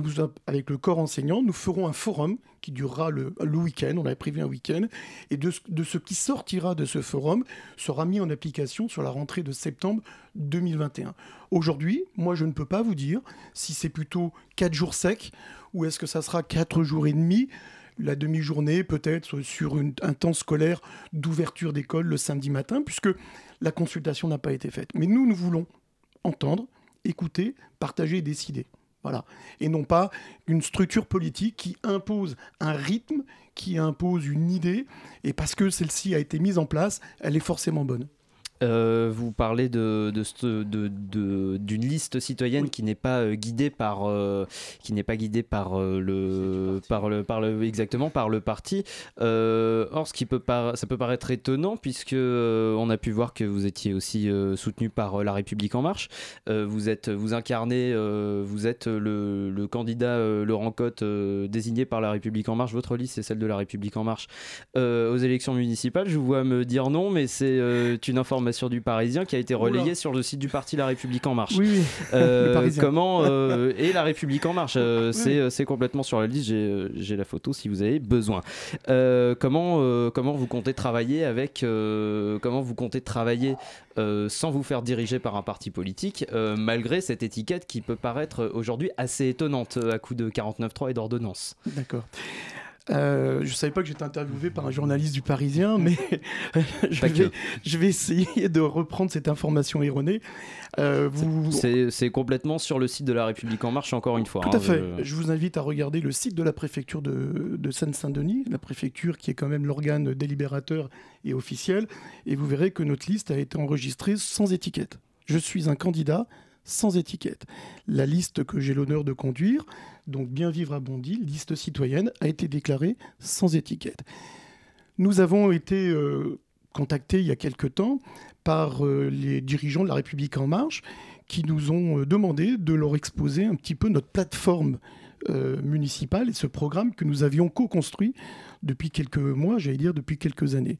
avec le corps enseignant, nous ferons un forum qui durera le, week-end. On avait prévu un week-end. Et de, de, ce qui sortira de ce forum sera mis en application sur la rentrée de septembre 2021. Aujourd'hui, moi, je ne peux pas vous dire si c'est plutôt 4 jours secs ou est-ce que ça sera 4 jours et demi la demi-journée peut-être sur un temps scolaire d'ouverture d'école le samedi matin, puisque la consultation n'a pas été faite. Mais nous, nous voulons entendre, écouter, partager et décider. Voilà. Et non pas une structure politique qui impose un rythme, qui impose une idée, et parce que celle-ci a été mise en place, elle est forcément bonne. Euh, vous parlez de, d'une liste citoyenne qui n'est pas euh, guidée par euh, qui n'est pas guidée par le par le par le exactement par le parti. or, ce qui peut ça peut paraître étonnant puisque on a pu voir que vous étiez aussi soutenu par La République en Marche. vous êtes vous incarnez vous êtes le, le candidat Laurent Cotte désigné par La République en Marche. Votre liste c'est celle de La République en Marche aux élections municipales. Je vous vois me dire non, mais c'est une information information du Parisien qui a été relayée sur le site du parti La République En Marche. Oui. Euh, comment euh, et La République En Marche euh, c'est, c'est complètement sur la liste. J'ai, j'ai la photo si vous avez besoin. comment comment vous comptez travailler avec comment vous comptez travailler sans vous faire diriger par un parti politique malgré cette étiquette qui peut paraître aujourd'hui assez étonnante à coup de 49.3 et d'ordonnance? D'accord. Euh, je ne savais pas que j'étais interviewé par un journaliste du Parisien, mais je, vais, je, vais, essayer de reprendre cette information erronée. Euh, vous... C'est complètement sur le site de La République En Marche, encore une fois. Tout à hein, fait. Je... vous invite à regarder le site de la préfecture de, de Seine-Saint-Denis, la préfecture qui est quand même l'organe délibérateur et officiel, et vous verrez que notre liste a été enregistrée sans étiquette. Je suis un candidat sans étiquette. La liste que j'ai l'honneur de conduire, donc Bien vivre à Bondy, liste citoyenne, a été déclarée sans étiquette. Nous avons été euh, contactés il y a quelque temps par euh, les dirigeants de la République en marche qui nous ont euh, demandé de leur exposer un petit peu notre plateforme municipale et ce programme que nous avions co-construit depuis quelques mois, j'allais dire depuis quelques années.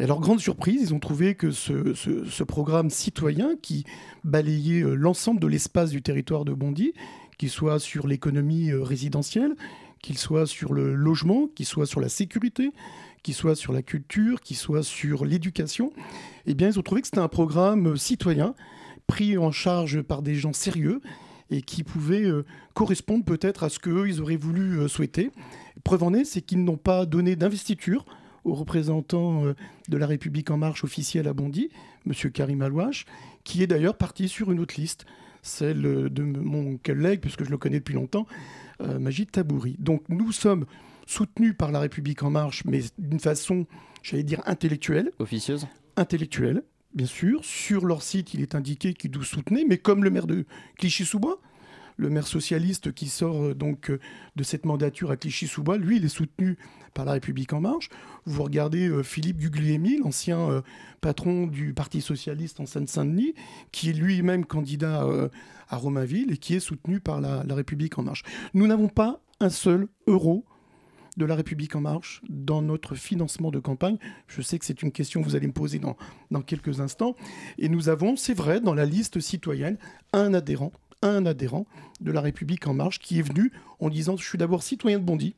Et à leur grande surprise, ils ont trouvé que ce, programme citoyen qui balayait l'ensemble de l'espace du territoire de Bondy, qu'il soit sur l'économie euh, résidentielle, qu'il soit sur le logement, qu'il soit sur la sécurité, qu'il soit sur la culture, qu'il soit sur l'éducation, eh bien, ils ont trouvé que c'était un programme euh, citoyen pris en charge par des gens sérieux et qui pouvait correspondre peut-être à ce qu'eux, ils auraient voulu souhaiter. Preuve en est, c'est qu'ils n'ont pas donné d'investiture au représentant euh, de la République en marche officielle à Bondy, M. Karim Alouache, qui est d'ailleurs parti sur une autre liste, celle de mon collègue, puisque je le connais depuis longtemps, euh, Magid Tabouri. Donc nous sommes soutenus par la République en marche, mais d'une façon, j'allais dire, intellectuelle. Officieuse Intellectuelle, bien sûr. Sur leur site, il est indiqué qu'ils nous soutenaient, mais comme le maire de Clichy-sous-Bois, le maire socialiste qui sort euh, donc euh, de cette mandature à Clichy-sous-Bois, lui, il est soutenu par La République En Marche. Vous regardez euh, Philippe Guglielmi, l'ancien patron du Parti socialiste en Seine-Saint-Denis, qui est lui-même candidat à Romainville et qui est soutenu par la, République En Marche. Nous n'avons pas un seul euro de la République en marche dans notre financement de campagne Je sais que c'est une question que vous allez me poser dans, dans quelques instants. Et nous avons, c'est vrai, dans la liste citoyenne, un adhérent un adhérent de la République en marche qui est venu en disant je suis d'abord citoyen de Bondy.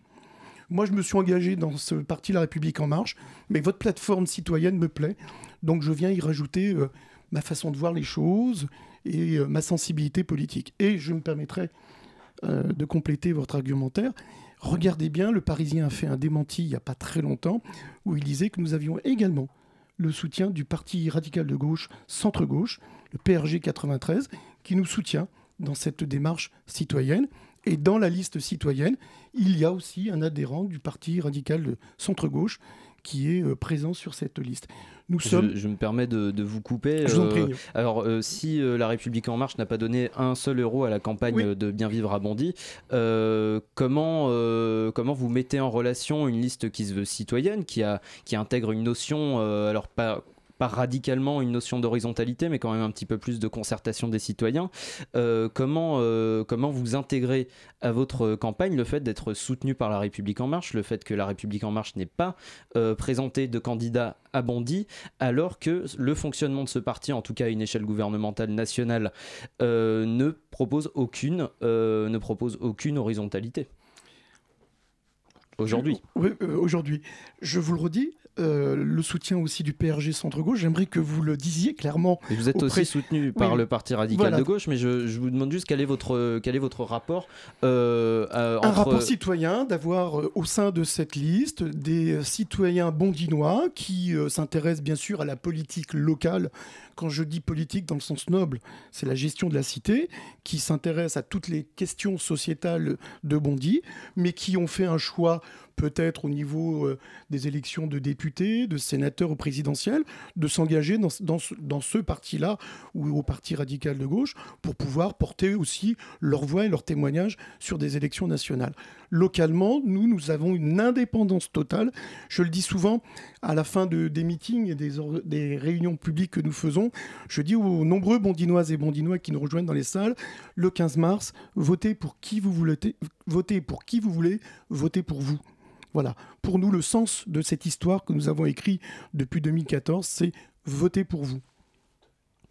Moi, je me suis engagé dans ce parti La République en marche, mais votre plateforme citoyenne me plaît, donc je viens y rajouter euh, ma façon de voir les choses et euh, ma sensibilité politique. Et je me permettrai euh, de compléter votre argumentaire. Regardez bien, le Parisien a fait un démenti il n'y a pas très longtemps où il disait que nous avions également le soutien du Parti radical de gauche, centre-gauche, le PRG 93, qui nous soutient dans cette démarche citoyenne. Et dans la liste citoyenne, il y a aussi un adhérent du Parti radical de centre-gauche qui est euh, présent sur cette liste. Nous sommes... je, me permets de, vous couper. Je vous en prie. Euh, alors, euh, si La République En Marche n'a pas donné un seul euro à la campagne de Bien Vivre à Bondy, comment, comment vous mettez en relation une liste qui se veut citoyenne, qui, a, qui intègre une notion, alors pas pas radicalement une notion d'horizontalité, mais quand même un petit peu plus de concertation des citoyens. Euh, comment, euh, comment vous intégrez à votre campagne le fait d'être soutenu par La République En Marche, le fait que La République En Marche n'ait pas euh, présenté de candidat à Bondy, alors que le fonctionnement de ce parti, en tout cas à une échelle gouvernementale nationale, ne propose aucune, ne propose aucune horizontalité? Aujourd'hui. Aujourd'hui. Je vous le redis, euh, le soutien aussi du PRG centre-gauche. J'aimerais que vous le disiez clairement. vous êtes aussi soutenu par le Parti radical de gauche, mais je, vous demande juste quel est votre, quel est votre rapport euh, Un rapport citoyen, d'avoir euh, au sein de cette liste des citoyens bondinois qui s'intéressent bien sûr à la politique locale. Quand je dis politique dans le sens noble, c'est la gestion de la cité, qui s'intéressent à toutes les questions sociétales de Bondy, mais qui ont fait un choix peut-être au niveau euh, des élections de députés, de sénateurs au présidentiel, de s'engager dans, ce parti-là ou au parti radical de gauche pour pouvoir porter aussi leur voix et leur témoignage sur des élections nationales. Localement, nous, nous avons une indépendance totale. Je le dis souvent à la fin de, des meetings et des, des réunions publiques que nous faisons. Je dis aux nombreux bondinoises et bondinois qui nous rejoignent dans les salles, le 15 mars, votez pour qui vous voulez, votez pour qui vous voulez, votez pour vous. Voilà. Pour nous, le sens de cette histoire que nous avons écrite depuis 2014, c'est voter pour vous.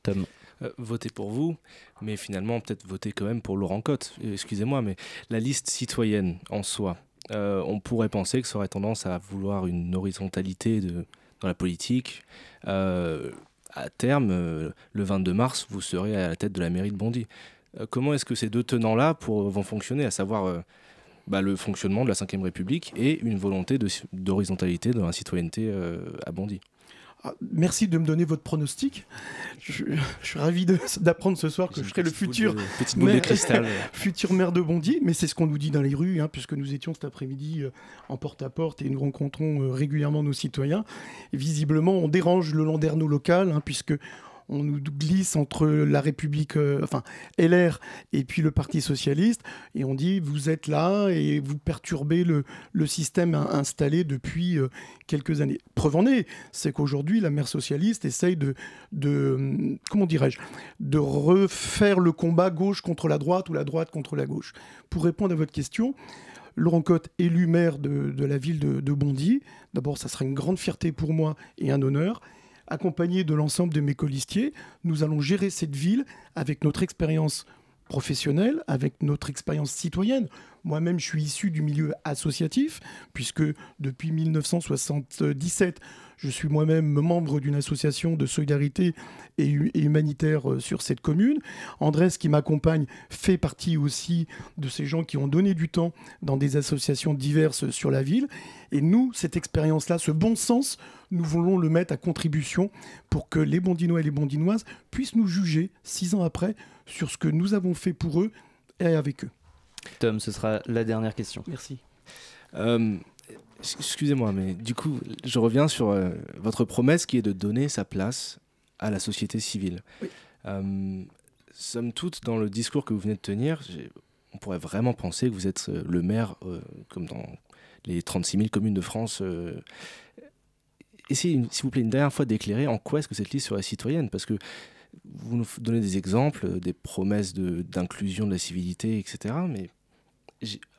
Tom. Euh, voter pour vous, mais finalement peut-être voter quand même pour Laurent Cotte. Euh, excusez-moi, mais la liste citoyenne en soi, euh, on pourrait penser que ça aurait tendance à vouloir une horizontalité de, dans la politique. à terme, le 22 mars, vous serez à la tête de la mairie de Bondy. comment est-ce que ces deux tenants-là vont fonctionner, à savoir bah, le fonctionnement de la Ve République et une volonté d'horizontalité dans la citoyenneté à Bondy ah, merci de me donner votre pronostic. Je, suis ravi d'apprendre ce soir que je serai le futur, maire, cristal. futur maire de Bondy, mais c'est ce qu'on nous dit dans les rues, hein, puisque nous étions cet après-midi euh, en porte-à-porte et nous rencontrons euh, régulièrement nos citoyens. visiblement, on dérange le landerneau local, hein, puisque on nous glisse entre la République, euh, enfin LR et puis le Parti socialiste, et on dit vous êtes là et vous perturbez le, système installé depuis euh, quelques années. Preuve en est, c'est qu'aujourd'hui la mère socialiste essaye de, de comment dirais-je, de refaire le combat gauche contre la droite ou la droite contre la gauche. Pour répondre à votre question, Laurent Cotte, élu maire de, la ville de, de Bondy. D'abord, ça sera une grande fierté pour moi et un honneur accompagné de l'ensemble de mes colistiers, nous allons gérer cette ville avec notre expérience professionnelle, avec notre expérience citoyenne. Moi-même, je suis issu du milieu associatif, puisque depuis 1977, je suis moi-même membre d'une association de solidarité et, humanitaire euh, sur cette commune. Andrés, qui m'accompagne, fait partie aussi de ces gens qui ont donné du temps dans des associations diverses sur la ville. Et nous, cette expérience-là, ce bon sens, nous voulons le mettre à contribution pour que les Bondinois et les Bondinoises puissent nous juger six ans après sur ce que nous avons fait pour eux et avec eux. Tom, ce sera la dernière question. Merci. Euh, excusez-moi, mais du coup, je reviens sur euh, votre promesse qui est de donner sa place à la société civile. Oui. Euh, somme toute, dans le discours que vous venez de tenir, on pourrait vraiment penser que vous êtes le maire, comme dans les 36 000 communes de France. essayez, s'il vous plaît, une dernière fois d'éclairer en quoi est-ce que cette liste serait citoyenne, parce que vous nous donnez des exemples, des promesses d'inclusion de, la civilité, etc. Mais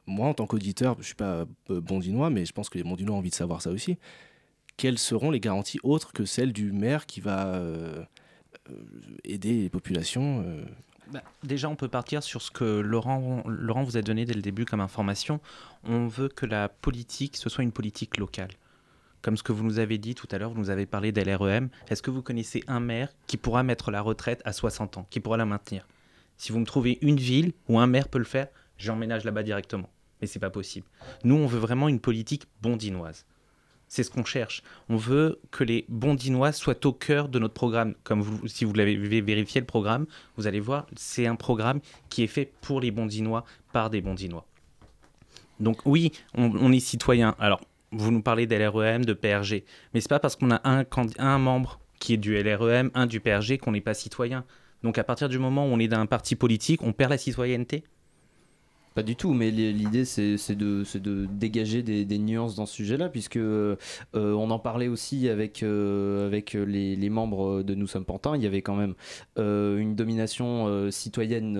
moi, en tant qu'auditeur, je ne suis pas euh, bondinois, mais je pense que les bondinois ont envie de savoir ça aussi. Quelles seront les garanties autres que celles du maire qui va euh, euh, aider les populations bah, déjà, on peut partir sur ce que Laurent, Laurent vous a donné dès le début comme information. On veut que la politique, ce soit une politique locale comme ce que vous nous avez dit tout à l'heure, vous nous avez parlé d'LREM. Est-ce que vous connaissez un maire qui pourra mettre la retraite à 60 ans, qui pourra la maintenir? Si vous me trouvez une ville où un maire peut le faire, j'emménage là-bas directement. Mais c'est pas possible. Nous, on veut vraiment une politique bondinoise. C'est ce qu'on cherche. On veut que les bondinois soient au cœur de notre programme. Comme si vous l'avez vérifié le programme, vous allez voir, c'est un programme qui est fait pour les bondinois, par des bondinois. Donc oui, on, on est citoyen. Alors, vous nous parlez d'LREM, de PRG, mais c'est pas parce qu'on a un, un membre qui est du LREM, un du PRG qu'on n'est pas citoyen. Donc à partir du moment où on est d'un parti politique, on perd la citoyenneté pas du tout, mais l'idée c'est de, dégager des, nuances dans ce sujet-là, puisque euh, on en parlait aussi avec, euh, les, membres de Nous sommes Pantins. Il y avait quand même euh, une domination citoyenne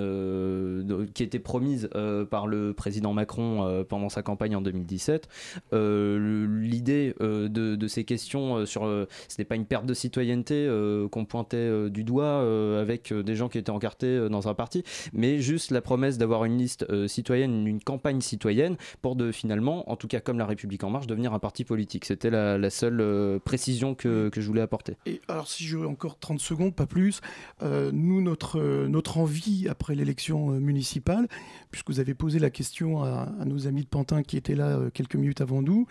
qui était promise par le président Macron pendant sa campagne en 2017. l'idée de, de, ces questions sur ce n'est pas une perte de citoyenneté qu'on pointait du doigt avec des gens qui étaient encartés dans un parti, mais juste la promesse d'avoir une liste citoyenne une campagne citoyenne pour de finalement, en tout cas comme la République en marche, devenir un parti politique. C'était la, seule euh, précision que, je voulais apporter. Et alors si j'ai encore 30 secondes, pas plus, euh, nous, notre, euh, notre envie après l'élection municipale, puisque vous avez posé la question à, nos amis de Pantin qui étaient là quelques minutes avant nous,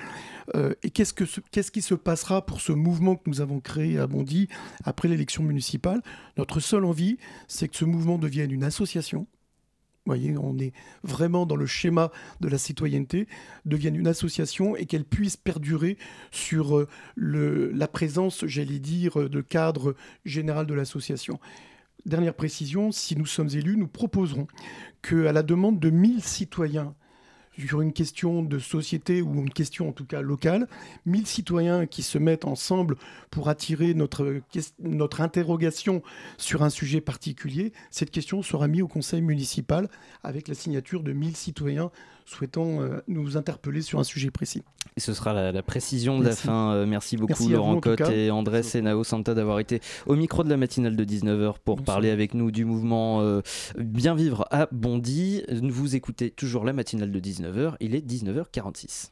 et qu'est-ce, que qu'est-ce qui se passera pour ce mouvement que nous avons créé à Bondy après l'élection municipale? Notre seule envie, c'est que ce mouvement devienne une association voyez, on est vraiment dans le schéma de la citoyenneté, devienne une association et qu'elle puisse perdurer sur euh, la présence, j'allais dire, de cadre général de l'association. Dernière précision, si nous sommes élus, nous proposerons qu'à la demande de 1000 citoyens sur une question de société ou une question en tout cas locale, 1000 citoyens qui se mettent ensemble pour attirer notre, notre interrogation sur un sujet particulier, cette question sera mise au conseil municipal avec la signature de 1000 citoyens souhaitant nous interpeller sur un sujet précis. Et ce sera la, précision de la fin. merci beaucoup Laurent Cotte et André Senao Santa d'avoir été au micro de la matinale de 19h pour parler avec nous du mouvement Bien Vivre à Bondy. Vous écoutez toujours la matinale de 19h, il est 19h46.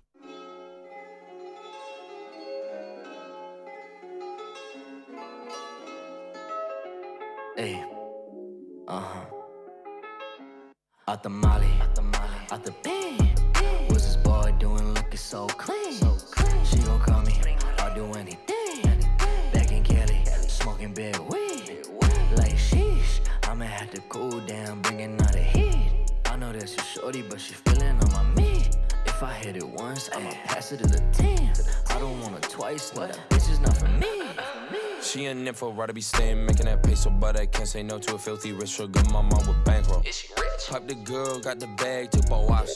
Hey. Uh huh. The the out the bean. What's this boy doing looking so clean? So clean. She gon' call me, I'll do anything. Back in Kelly, smoking big weed. Like sheesh, I'ma have to cool down, bringing out the heat. I know that's your shorty, but she feeling on my meat. If I hit it once, I'ma pass it to the team. I don't want it twice, no, that bitch is not for me. She a nympho, rather be staying, making that peso, but I can't say no to a filthy rich sugar mama with bankroll. Is she rich? Pipe the girl, got the bag, took my watch.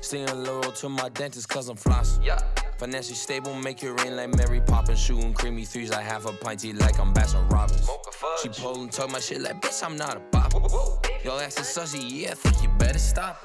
Staying loyal to my dentist, cause I'm floss. Yeah. Financially stable, make it rain like Mary Poppins. Shooting creamy threes like half a pinty like I'm Bassin Robbins. She pullin' talk my shit like, bitch, I'm not a bop. Yo, ass is sussy, yeah, I think you better stop.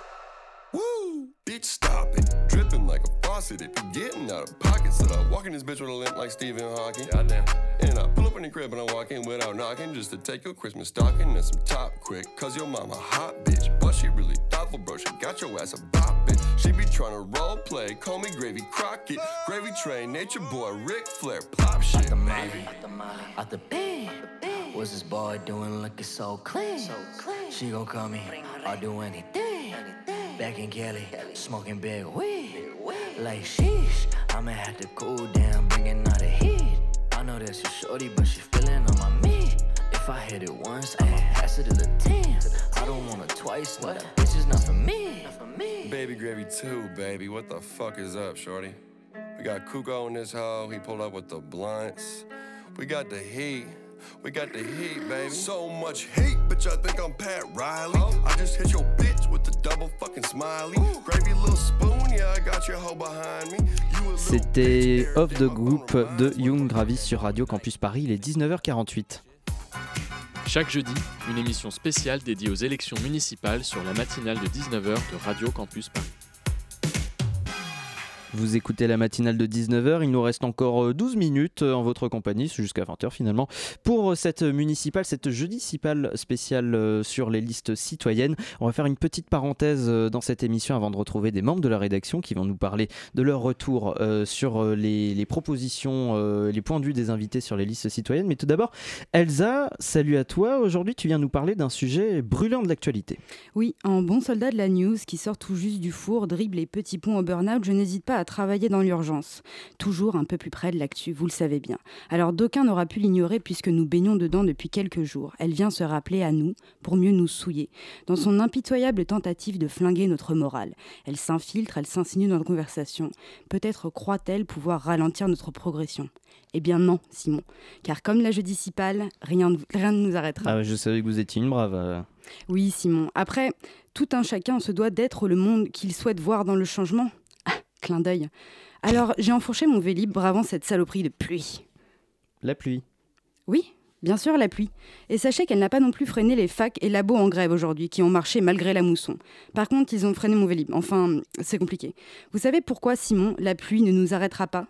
Bitch, stop it. Dripping like a faucet. If you getting out of pocket, so I walk in this bitch with a limp like Stephen Hawking. Goddamn. And I pull up in the crib and I walk in without knocking just to take your Christmas stocking and some top quick. Cause your mama hot bitch. But she really thoughtful, bro. She got your ass a bop bitch. She be trying to role play. Call me Gravy Crockett. Gravy Train, Nature Boy, Ric Flair. Pop shit, the baby. At the molly. At the bang. What's this boy doing looking so clean? So clean. She gon' call me. I'll do anything. Back in Cali, smoking big weed. Like sheesh, I'ma have to cool down, bringing out the heat. I know that's your shorty, but she feeling on my meat. If I hit it once, I'ma pass it to the team. I don't want it twice, no, that bitch is not for me. Baby gravy too, baby. What the fuck is up, shorty? We got Kuko in this hoe. He pulled up with the blunts. We got the heat. We got the heat, baby. So much heat, bitch. I think I'm Pat Riley. I just hit your bitch with the double fucking smiley. Gravy little spoon, yeah, I got your hoe behind me. C'était Off the Group de Young Gravis sur Radio Campus Paris. Il est 19h48. Chaque jeudi, une émission spéciale dédiée aux élections municipales sur la matinale de 19h de Radio Campus Paris. Vous écoutez la matinale de 19h, il nous reste encore 12 euh, minutes euh, en votre compagnie, jusqu'à 20h finalement, pour euh, cette municipale, cette jeudicipale spéciale sur les listes citoyennes. On va faire une petite parenthèse dans cette émission avant de retrouver des membres de la rédaction qui vont nous parler de leur retour sur les, propositions, les points de vue des invités sur les listes citoyennes. Mais tout d'abord, Elsa, salut à toi. Aujourd'hui, tu viens nous parler d'un sujet brûlant de l'actualité. Oui, en bon soldat de la news qui sort tout juste du four, dribble les petits ponts au burn-out, je n'hésite pas à travailler dans l'urgence. Toujours un peu plus près de l'actu, vous le savez bien. Alors d'aucun n'aura pu l'ignorer puisque nous baignons dedans depuis quelques jours. Elle vient se rappeler à nous pour mieux nous souiller. Dans son impitoyable tentative de flinguer notre morale. Elle s'infiltre, elle s'insinue dans la conversation. Peut-être croit-elle pouvoir ralentir notre progression. Eh bien non, Simon. Car comme la judicipale, rien, rien ne nous arrêtera. Ah, je savais que vous étiez une brave. Oui, Simon. Après, tout un chacun se doit d'être le monde qu'il souhaite voir dans le changement clin d'œil. Alors, j'ai enfourché mon vélib bravant cette saloperie de pluie. La pluie Oui, bien sûr, la pluie. Et sachez qu'elle n'a pas non plus freiné les facs et labos en grève aujourd'hui, qui ont marché malgré la mousson. Par contre, ils ont freiné mon vélib. Enfin, c'est compliqué. Vous savez pourquoi, Simon, la pluie ne nous arrêtera pas?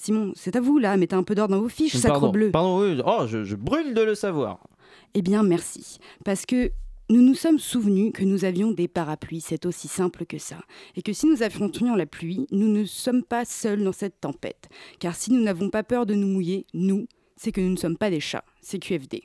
Simon, c'est à vous là, mettez un peu d'ordre dans vos fiches, sacre bleu. Pardon, oui. oh, je, je brûle de le savoir. Eh bien, merci. Parce que nous nous sommes souvenus que nous avions des parapluies, c'est aussi simple que ça. Et que si nous affrontions la pluie, nous ne sommes pas seuls dans cette tempête. Car si nous n'avons pas peur de nous mouiller, nous, c'est que nous ne sommes pas des chats, c'est QFD.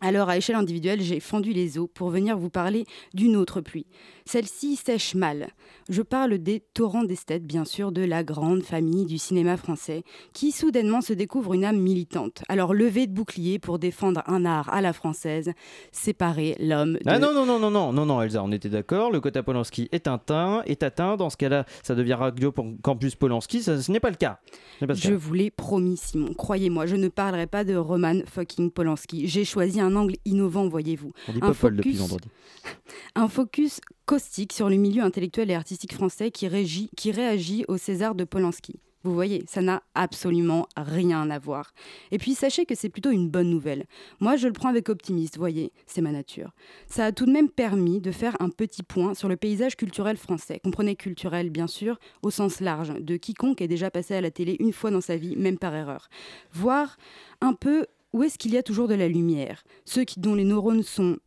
Alors, à échelle individuelle, j'ai fendu les eaux pour venir vous parler d'une autre pluie. Celle-ci sèche mal. Je parle des torrents d'esthètes, bien sûr, de la grande famille du cinéma français, qui soudainement se découvre une âme militante. Alors, lever de bouclier pour défendre un art à la française, séparer l'homme de... Ah non, non, non, non, non, non, non, Elsa, on était d'accord, le quota Polanski est atteint, est atteint, dans ce cas-là, ça devient Radio Campus Polanski, ça, ce n'est pas le cas. je vous l'ai promis, Simon, croyez-moi, je ne parlerai pas de Roman fucking Polanski. J'ai choisi un angle innovant, voyez-vous. On dit pas focus, depuis vendredi. Un focus caustique sur le milieu intellectuel et artistique français qui, régit, qui réagit au César de Polanski. Vous voyez, ça n'a absolument rien à voir. Et puis sachez que c'est plutôt une bonne nouvelle. Moi, je le prends avec optimisme, voyez, c'est ma nature. Ça a tout de même permis de faire un petit point sur le paysage culturel français. Comprenez culturel, bien sûr, au sens large, de quiconque est déjà passé à la télé une fois dans sa vie, même par erreur. Voir un peu où est-ce qu'il y a toujours de la lumière? Ceux dont les neurones sont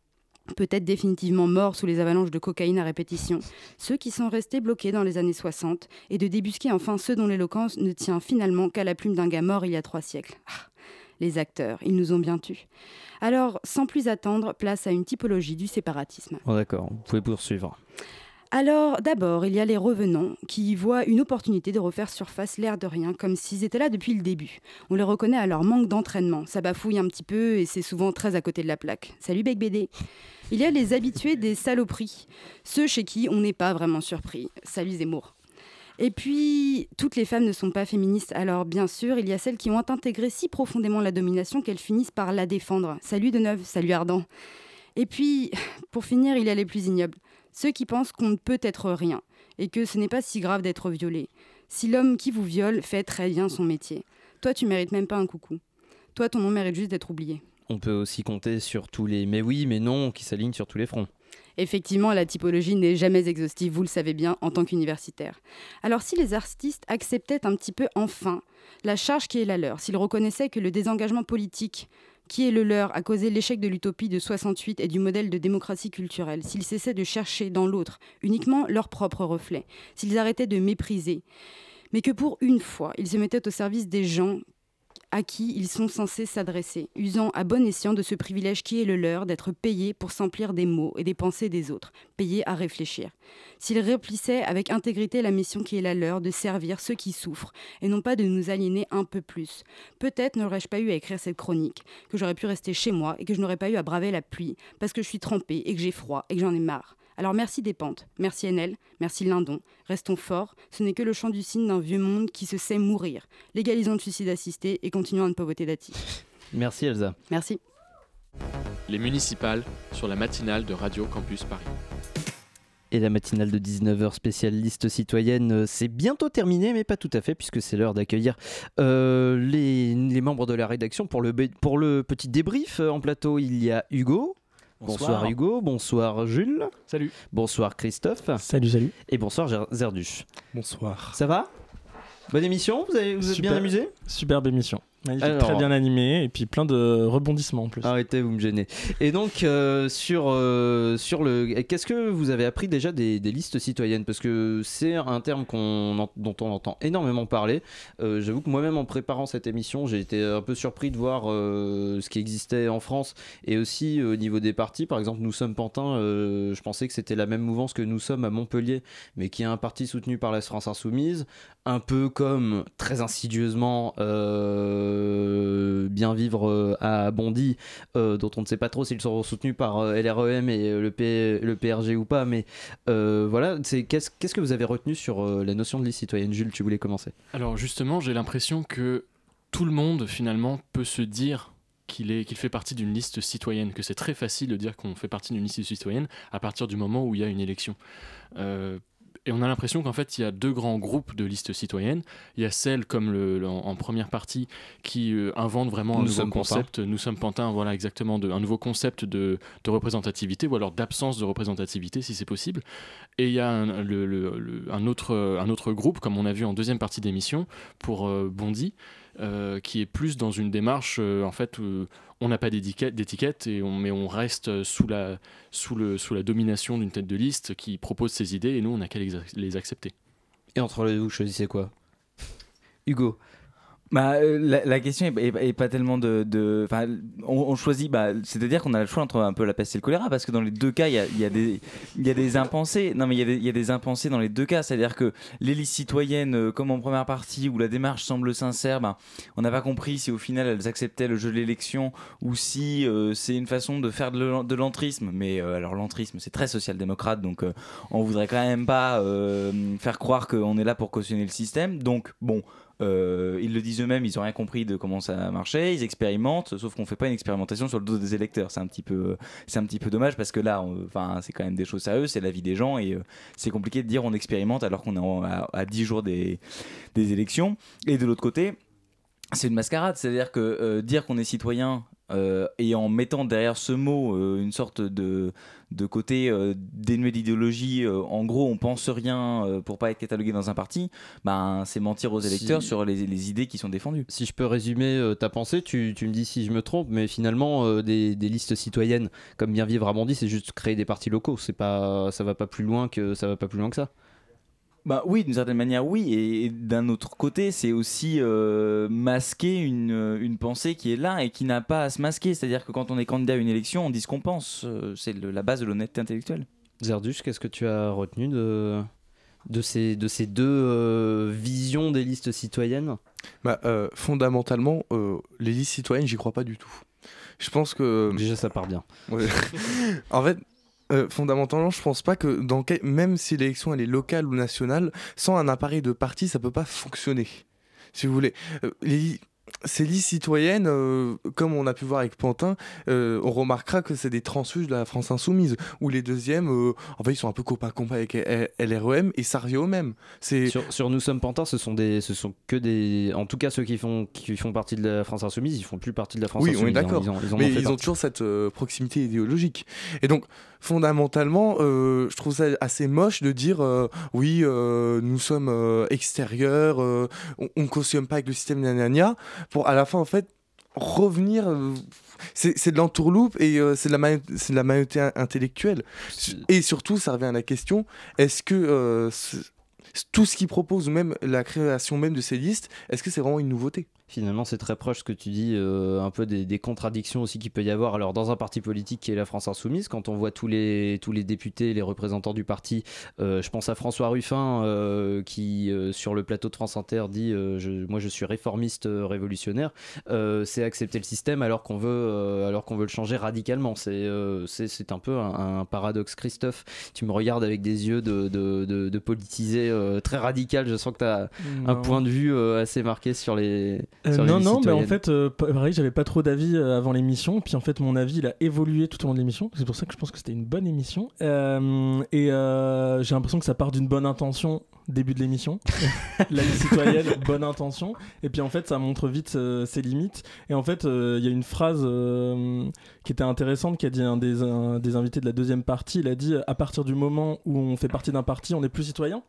peut-être définitivement morts sous les avalanches de cocaïne à répétition, ceux qui sont restés bloqués dans les années 60, et de débusquer enfin ceux dont l'éloquence ne tient finalement qu'à la plume d'un gars mort il y a trois siècles. Ah, les acteurs, ils nous ont bien tués. Alors, sans plus attendre, place à une typologie du séparatisme. Oh, D'accord, vous pouvez poursuivre. Alors, d'abord, il y a les revenants qui y voient une opportunité de refaire surface l'air de rien, comme s'ils étaient là depuis le début. On les reconnaît à leur manque d'entraînement. Ça bafouille un petit peu et c'est souvent très à côté de la plaque. Salut Bec BD. Il y a les habitués des saloperies, ceux chez qui on n'est pas vraiment surpris. Salut Zemmour. Et puis, toutes les femmes ne sont pas féministes, alors bien sûr, il y a celles qui ont intégré si profondément la domination qu'elles finissent par la défendre. Salut de neuf, salut Ardent. Et puis, pour finir, il y a les plus ignobles, ceux qui pensent qu'on ne peut être rien, et que ce n'est pas si grave d'être violé. Si l'homme qui vous viole fait très bien son métier, toi tu mérites même pas un coucou. Toi ton nom mérite juste d'être oublié. On peut aussi compter sur tous les mais oui, mais non qui s'alignent sur tous les fronts. Effectivement, la typologie n'est jamais exhaustive, vous le savez bien, en tant qu'universitaire. Alors si les artistes acceptaient un petit peu enfin la charge qui est la leur, s'ils reconnaissaient que le désengagement politique qui est le leur a causé l'échec de l'utopie de 68 et du modèle de démocratie culturelle, s'ils cessaient de chercher dans l'autre uniquement leur propre reflet, s'ils arrêtaient de mépriser, mais que pour une fois, ils se mettaient au service des gens à qui ils sont censés s'adresser, usant à bon escient de ce privilège qui est le leur d'être payés pour s'emplir des mots et des pensées des autres, payés à réfléchir. S'ils replissaient avec intégrité la mission qui est la leur de servir ceux qui souffrent, et non pas de nous aliéner un peu plus. Peut-être n'aurais-je pas eu à écrire cette chronique, que j'aurais pu rester chez moi et que je n'aurais pas eu à braver la pluie, parce que je suis trempée et que j'ai froid et que j'en ai marre. Alors merci Despentes, merci Enel, merci Lindon. Restons forts, ce n'est que le chant du cygne d'un vieux monde qui se sait mourir. Légalisons le suicide assisté et continuons à ne pas voter Dati. Merci Elsa. Merci. Les municipales sur la matinale de Radio Campus Paris. Et la matinale de 19h spéciale liste citoyenne, euh, c'est bientôt terminé, mais pas tout à fait, puisque c'est l'heure d'accueillir euh, les, les membres de la rédaction pour le, bé- pour le petit débrief. Euh, En plateau, il y a Hugo. Bonsoir, Bonsoir. Hugo, bonsoir Jules. Salut. Bonsoir Christophe. Salut, salut. Et bonsoir Zerduche. Bonsoir. Ça va? Bonne émission, vous, avez, vous êtes bien amusé? Superbe émission. Alors- très bien animé et puis plein de rebondissements en plus. Arrêtez, vous me gênez. Et donc, euh, sur, euh, sur le. Qu'est-ce que vous avez appris déjà des, des listes citoyennes? Parce que c'est un terme en- dont on entend énormément parler. Euh, J'avoue que moi-même, en préparant cette émission, j'ai été un peu surpris de voir ce qui existait en France et aussi au niveau des partis. Par exemple, Nous sommes Pantin, je pensais que c'était la même mouvance que Nous sommes à Montpellier, mais qui est un parti soutenu par la France Insoumise. Un peu comme, très insidieusement, euh, Bien Vivre euh, à Bondy, euh, dont on ne sait pas trop s'ils seront soutenus par euh, LREM et euh, le, PRG ou pas, mais euh, voilà, qu'est-ce que vous avez retenu sur euh, la notion de liste citoyenne Jules, tu voulais commencer Alors justement, j'ai l'impression que tout le monde finalement peut se dire qu'il fait partie d'une liste citoyenne, que c'est très facile de dire qu'on fait partie d'une liste citoyenne à partir du moment où il y a une élection. Euh, et on a l'impression qu'en fait, il y a deux grands groupes de listes citoyennes. Il y a celles, comme le, le- en, première partie, qui euh, inventent vraiment un Nous nouveau Pantins. concept. Nous sommes Pantins, voilà exactement, de, un nouveau concept de, de représentativité, ou alors d'absence de représentativité, si c'est possible. Et il y a un, le- autre, un autre groupe, comme on a vu en deuxième partie d'émission, pour euh, Bondy, euh, qui est plus dans une démarche, euh, en fait, on n'a pas d'étiquette, et on, mais on reste sous la, domination d'une tête de liste qui propose ses idées et nous, on n'a qu'à les, les accepter. Et entre les deux, vous choisissez quoi? Hugo Bah, euh, la, question est, est- est pas tellement de. on, choisit. Bah, C'est-à-dire qu'on a le choix entre un peu la peste et le choléra, parce que dans les deux cas, il y a, des, impensés. Non, mais il y, a des- impensés dans les deux cas. C'est-à-dire que les listes citoyennes, euh, comme en première partie, où la démarche semble sincère, ben, on n'a pas compris si au final elles acceptaient le jeu de l'élection ou si euh, c'est une façon de faire de l'en- de l'entrisme. Mais alors, l'entrisme, c'est très social-démocrate, donc euh, on voudrait quand même pas faire croire qu'on est là pour cautionner le système. Donc, bon. Euh, ils le disent eux-mêmes, ils ont rien compris de comment ça marchait, ils expérimentent, sauf qu'on fait pas une expérimentation sur le dos des électeurs. C'est un petit peu, c'est un petit peu dommage parce que là, enfin, c'est quand même des choses sérieuses, c'est la vie des gens et euh, c'est compliqué de dire on expérimente alors qu'on est à, à 10 jours des, élections. Et de l'autre côté, c'est une mascarade, c'est-à-dire que euh, dire qu'on est citoyen et en mettant derrière ce mot une sorte de, de côté euh, dénué d'idéologie, euh, en gros on pense rien euh, pour pas être catalogué dans un parti, ben, c'est mentir aux électeurs Si- sur les, les idées qui sont défendues. Si je peux résumer euh, ta pensée, tu, tu me dis si je me trompe, mais finalement, des, des listes citoyennes comme Bien Vivre à Bondy, c'est juste créer des partis locaux. C'est pas, ça va pas plus loin que ça va pas plus loin que ça. Bah oui, d'une certaine manière, oui. Et, et d'un autre côté, c'est aussi euh, masquer une, euh, une pensée qui est là et qui n'a pas à se masquer. C'est-à-dire que quand on est candidat à une élection, on dit ce qu'on pense. Euh, C'est la base de l'honnêteté intellectuelle. Zerdus, qu'est-ce que tu as retenu de, de, ces, de ces deux euh, visions des listes citoyennes? Bah, euh, fondamentalement, euh, les listes citoyennes, j'y crois pas du tout. Je pense que. Déjà, ça part bien. Ouais. en fait. Euh, fondamentalement, je pense pas que dans quel- même si l'élection elle est locale ou nationale, sans un appareil de parti, ça peut pas fonctionner. Si vous voulez, Euh, les- ces listes citoyennes, euh, comme on a pu voir avec Pantin, on remarquera que c'est des transfuges de la France insoumise, où les deuxièmes, en fait, ils sont un peu copains-copains avec L- LREM et ça revient au même. C'est Sur, sur Nous sommes Pantins, ce sont des, ce sont que des, en tout cas ceux qui font, qui font partie de la France insoumise, ils font plus partie de la France oui, insoumise. on est hein, d'accord. Ils, ont mais ils ont toujours cette proximité idéologique. Et donc, fondamentalement, euh, je trouve ça assez moche de dire euh, oui, euh, nous sommes extérieurs, on, on cautionne pas avec le système gna, pour à la fin, en fait, revenir. c'est de l'entourloupe et c'est de la ma- c'est de la maïoté in- intellectuelle. Et surtout, ça revient à la question est-ce que tout ce qu'ils proposent, ou même la création même de ces listes, est-ce que c'est vraiment une nouveauté? Finalement, c'est très proche ce que tu dis, euh, un peu des, des contradictions aussi qu'il peut y avoir. Alors, dans un parti politique qui est la France Insoumise, quand on voit tous les, tous les députés, les représentants du parti, euh, je pense à François Ruffin euh, qui, sur le plateau de France Inter, dit je, Moi, je suis réformiste révolutionnaire. C'est accepter le système alors qu'on veut, alors qu'on veut le changer radicalement. C'est c'est un peu un, un paradoxe. Christophe, tu me regardes avec des yeux de, de, de, de politisé très radical. Je sens que tu as un point de vue assez marqué sur les. Euh, non, non, mais en fait, euh, pa- pareil, j'avais pas trop d'avis euh, avant l'émission. Puis en fait, mon avis, il a évolué tout au long de l'émission. C'est pour ça que je pense que c'était une bonne émission. Euh, et j'ai l'impression que ça part d'une bonne intention début de l'émission. La liste citoyenne, bonne intention. Et puis en fait, ça montre vite ses limites. Et en fait, il y a une phrase qui était intéressante qu'a dit un des, un des invités de la deuxième partie. Il a dit à partir du moment où on fait partie d'un parti, on n'est plus citoyen.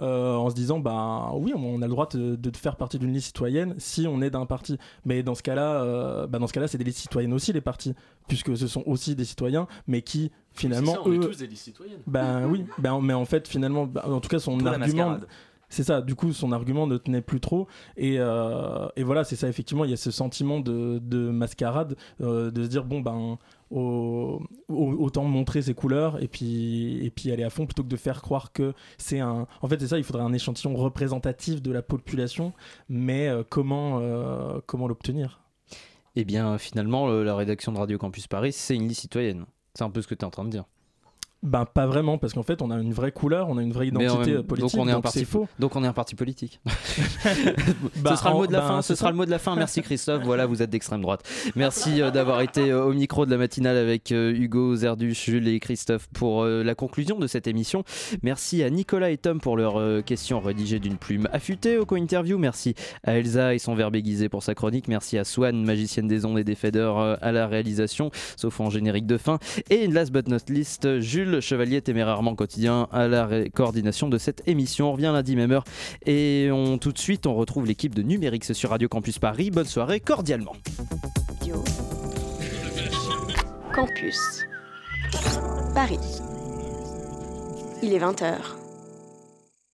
Euh, en se disant bah oui on a le droit de, de faire partie d'une liste citoyenne si on est d'un parti. Mais dans ce cas-là euh, bah, dans ce cas-là c'est des listes citoyennes aussi les partis puisque ce sont aussi des citoyens mais qui finalement ça, on est eux tous des listes citoyennes. ben oui. Ben, mais en fait finalement en tout cas son argument c'est ça, du coup, son argument ne tenait plus trop. Et, euh, et voilà, c'est ça, effectivement, il y a ce sentiment de, de mascarade, euh, de se dire, bon, ben, au- au- autant montrer ses couleurs et puis, et puis aller à fond plutôt que de faire croire que c'est un. En fait, c'est ça, il faudrait un échantillon représentatif de la population, mais euh, comment, euh, comment l'obtenir? Eh bien, finalement, le- la rédaction de Radio Campus Paris, c'est une liste citoyenne. C'est un peu ce que tu es en train de dire. Ben, pas vraiment, parce qu'en fait, on a une vraie couleur, on a une vraie identité même- politique, donc on est un parti faux. Donc on est un parti politique. Bah, ce sera le mot de la ben, fin. c'est Ce sera ça. le mot de la fin. Merci Christophe. Voilà, vous êtes d'extrême droite. Merci euh, d'avoir été euh, au micro de la matinale avec euh, Hugo, Zerdus, Jules et Christophe pour la conclusion de cette émission. Merci à Nicolas et Tom pour leurs questions rédigées d'une plume affûtée au co-interview. Merci à Elsa et son verbe aiguisé pour sa chronique. Merci à Swan, magicienne des ondes et des faders à la réalisation, sauf en générique de fin. Et last but not least, Jules Chevalier témérairement quotidien à la coordination de cette émission. On revient lundi même heure et tout de suite on retrouve l'équipe de Numérix sur Radio Campus Paris. Bonne soirée cordialement. Campus. Paris. Il est 20h.